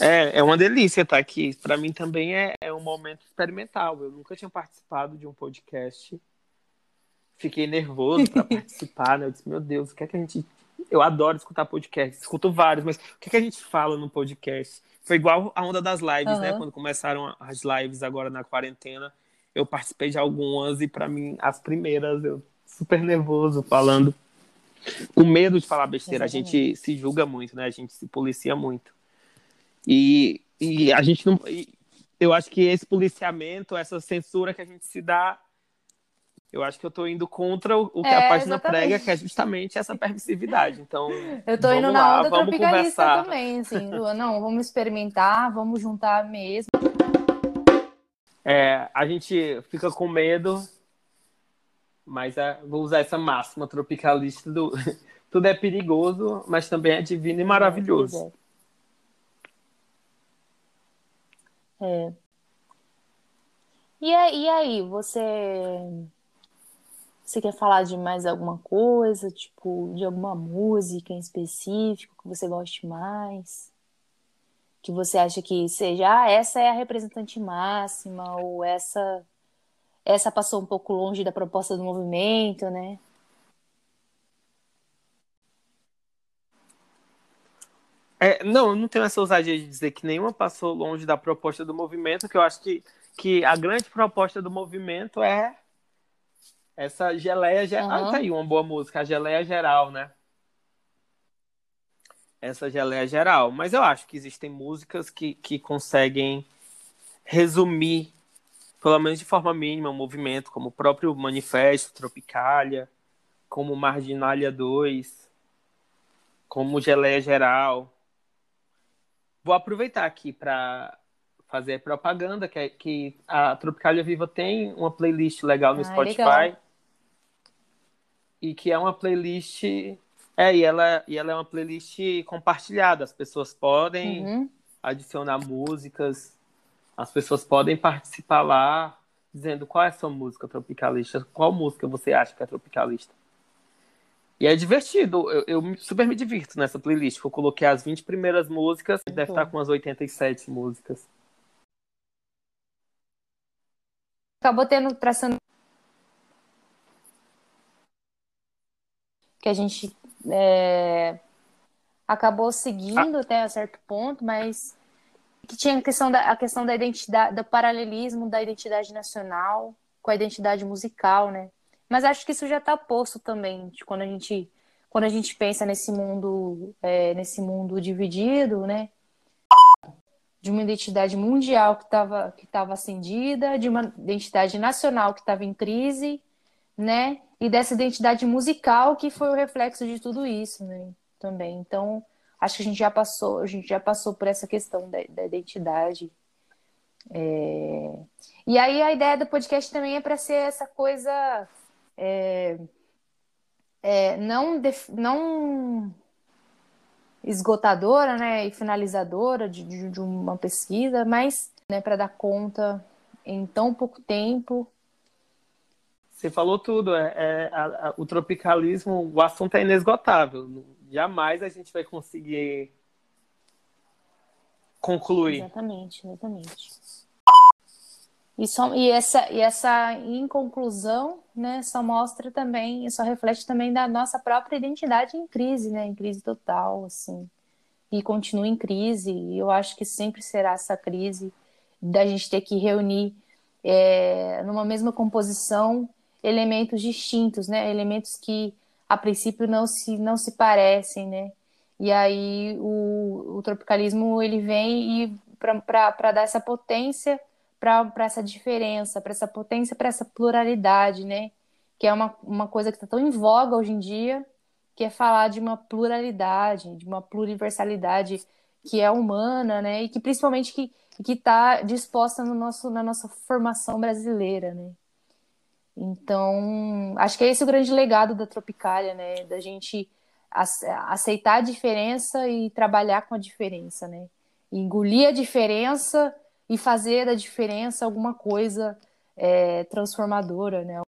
É, é uma delícia estar aqui. Para mim também é, é um momento experimental. Eu nunca tinha participado de um podcast. Fiquei nervoso para participar, né? Eu disse, meu Deus, o que é que a gente. Eu adoro escutar podcast, escuto vários, mas o que é que a gente fala no podcast? Foi igual a onda das lives, uhum. né? Quando começaram as lives agora na quarentena, eu participei de algumas e para mim as primeiras eu super nervoso falando o medo de falar besteira. Exatamente. A gente se julga muito, né? A gente se policia muito. E, e a gente não. Eu acho que esse policiamento, essa censura que a gente se dá, eu acho que eu estou indo contra o, o que é, a página exatamente. prega, que é justamente essa permissividade. Então, eu estou indo na onda vamos conversar. também, assim, não, vamos experimentar, vamos juntar mesmo. É, a gente fica com medo, mas é, vou usar essa máxima tropicalista do tudo é perigoso, mas também é divino e maravilhoso. É. E, aí, você Você quer falar de mais alguma coisa, tipo, de alguma música em específico que você goste mais? Que você acha que seja, ah, essa é a representante máxima, ou essa essa passou um pouco longe da proposta do movimento, né? É, não, eu não tenho essa ousadia de dizer que nenhuma passou longe da proposta do movimento, que eu acho que, que a grande proposta do movimento é essa geleia geral. Uhum. Ah, tá aí uma boa música, a geleia geral, né? Essa geleia geral. Mas eu acho que existem músicas que, que conseguem resumir, pelo menos de forma mínima, o movimento, como o próprio Manifesto, Tropicália, como Marginalia 2, como Geleia Geral. Vou aproveitar aqui para fazer propaganda, que, é, que a Tropicalia Viva tem uma playlist legal no ah, Spotify. Legal. E que é uma playlist. É, e ela, e ela é uma playlist compartilhada. As pessoas podem uhum. adicionar músicas, as pessoas podem participar lá, dizendo qual é a sua música tropicalista, qual música você acha que é tropicalista. E é divertido, eu, eu, super me divirto nessa playlist. Eu coloquei as 20 primeiras músicas, deve estar com as 87 músicas. Acabou tendo, traçando. Que a gente é... acabou seguindo ah. até certo ponto, mas que tinha a questão da, a questão da identidade, do paralelismo da identidade nacional com a identidade musical, né? Mas acho que isso já está posto também, quando a gente quando a gente pensa nesse mundo é, nesse mundo dividido, né? De uma identidade mundial que estava que estava acendida, de uma identidade nacional que estava em crise, né? E dessa identidade musical que foi o reflexo de tudo isso, né? Também. Então, acho que a gente já passou, a gente já passou por essa questão da, da identidade. É... E aí a ideia do podcast também é para ser essa coisa é, é, não, def, não esgotadora né, e finalizadora de, de, de uma pesquisa, mas né, para dar conta em tão pouco tempo. Você falou tudo, é, é a, a, o tropicalismo, o assunto é inesgotável. Jamais a gente vai conseguir concluir. Exatamente, exatamente. E, só, e, essa, e essa inconclusão né, só mostra também, só reflete também da nossa própria identidade em crise, né, em crise total, assim. E continua em crise, e eu acho que sempre será essa crise da gente ter que reunir é, numa mesma composição elementos distintos, né, elementos que a princípio não se, não se parecem, né, e aí o, o tropicalismo ele vem e para dar essa potência para essa diferença, para essa potência, para essa pluralidade, né? Que é uma, uma coisa que está tão em voga hoje em dia, que é falar de uma pluralidade, de uma pluriversalidade que é humana, né? E que principalmente que que está disposta no nosso, na nossa formação brasileira, né? Então, acho que é esse o grande legado da Tropicália, né? Da gente aceitar a diferença e trabalhar com a diferença, né? Engolir a diferença e fazer da diferença alguma coisa é, transformadora, né?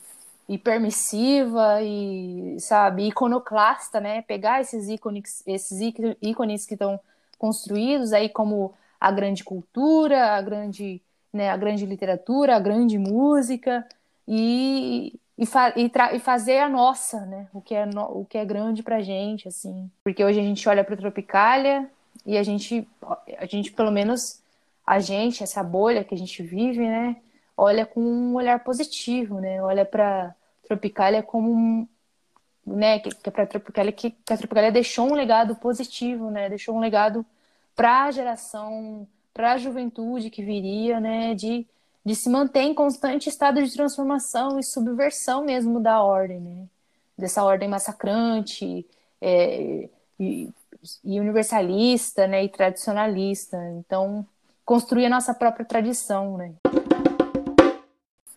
E permissiva e, sabe, iconoclasta, né? Pegar esses ícones, esses ícones que estão construídos aí como a grande cultura, a grande, né, a grande literatura, a grande música e, e, fa e, e fazer a nossa, né? O que é, o que é grande pra gente, assim. Porque hoje a gente olha para Tropicália e a gente, a gente pelo menos a gente, essa bolha que a gente vive, né, olha com um olhar positivo, né? Olha para Tropicália como um, né, que, que é para Tropicália que, que a Tropicália deixou um legado positivo, né? Deixou um legado para a geração, para a juventude que viria, né, de de se manter em constante estado de transformação e subversão mesmo da ordem, né? Dessa ordem massacrante é, e, e universalista, né? E tradicionalista. Então, construir a nossa própria tradição, né?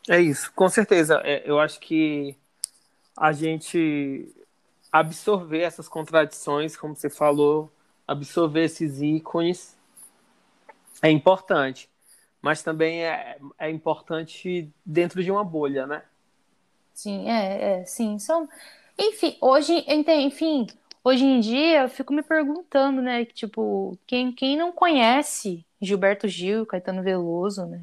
É isso, com certeza. É, eu acho que a gente absorver essas contradições, como você falou, absorver esses ícones é importante. Mas também é, é importante dentro de uma bolha, né? Sim, é, é, sim. São... Enfim, hoje, enfim, hoje em dia eu fico me perguntando, né, tipo, quem, quem não conhece Gilberto Gil, Caetano Veloso, né?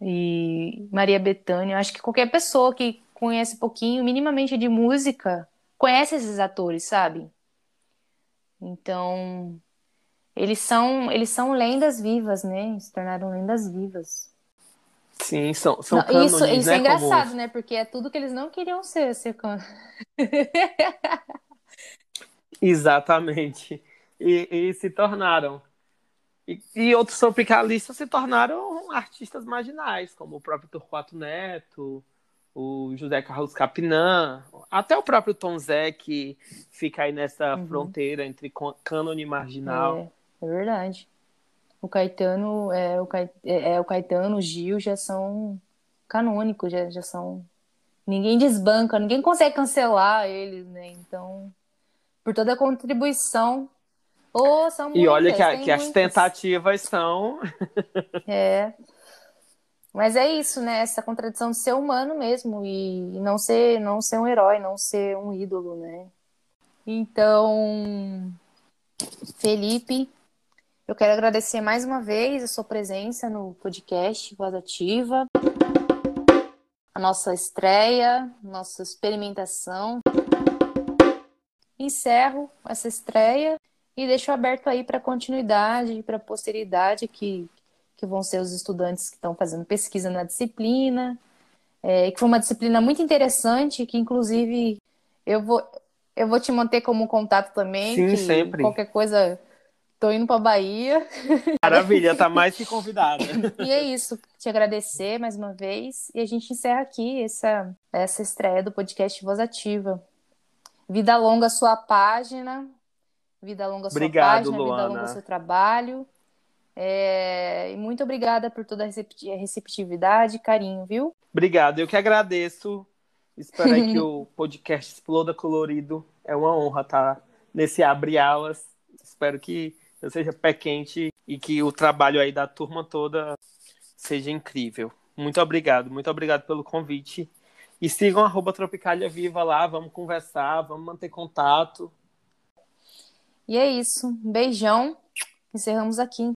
E Maria Bethânia, acho que qualquer pessoa que conhece pouquinho, minimamente de música, conhece esses atores, sabe? Então, eles são, eles são lendas vivas, né? Se tornaram lendas vivas. Sim, são, são não, cânones, Isso, isso né, é engraçado, como... né? Porque é tudo que eles não queriam ser, ser can... Exatamente. E, e, se tornaram. E, e, outros tropicalistas se tornaram artistas marginais, como o próprio Torquato Neto, o José Carlos Capinã, até o próprio Tom Zé, que fica aí nessa uhum. fronteira entre cânone e marginal. É, é verdade o Caetano, é, o, é, é, o Caetano, o Gil já são canônicos, já, já são. Ninguém desbanca, ninguém consegue cancelar eles, né? Então, por toda a contribuição. Oh, são muitas, e olha que, a, que as tentativas são. é. Mas é isso, né? Essa contradição de ser humano mesmo e não ser, não ser um herói, não ser um ídolo, né? Então, Felipe, eu quero agradecer mais uma vez a sua presença no podcast Voz Ativa, a nossa estreia, nossa experimentação. Encerro essa estreia e deixo aberto aí para continuidade, para posteridade, que, que vão ser os estudantes que estão fazendo pesquisa na disciplina, é, que foi uma disciplina muito interessante, que inclusive eu vou, eu vou te manter como contato também. Sim, sempre. Qualquer coisa Tô indo pra Bahia. Maravilha, tá mais que convidada. e é isso. Te agradecer mais uma vez. E a gente encerra aqui essa, essa estreia do podcast Voz Ativa. Vida longa sua página. Vida longa sua Obrigado, página. Luana. Vida longa seu trabalho. É... E muito obrigada por toda a receptividade e carinho, viu? Obrigado, eu que agradeço. Espero que o podcast exploda colorido. É uma honra estar nesse abre alas. Espero que eu seja pé quente e que o trabalho aí da turma toda seja incrível. Muito obrigado, muito obrigado pelo convite. E sigam arroba Tropicália Viva lá, vamos conversar, vamos manter contato. E é isso. Beijão. Encerramos aqui.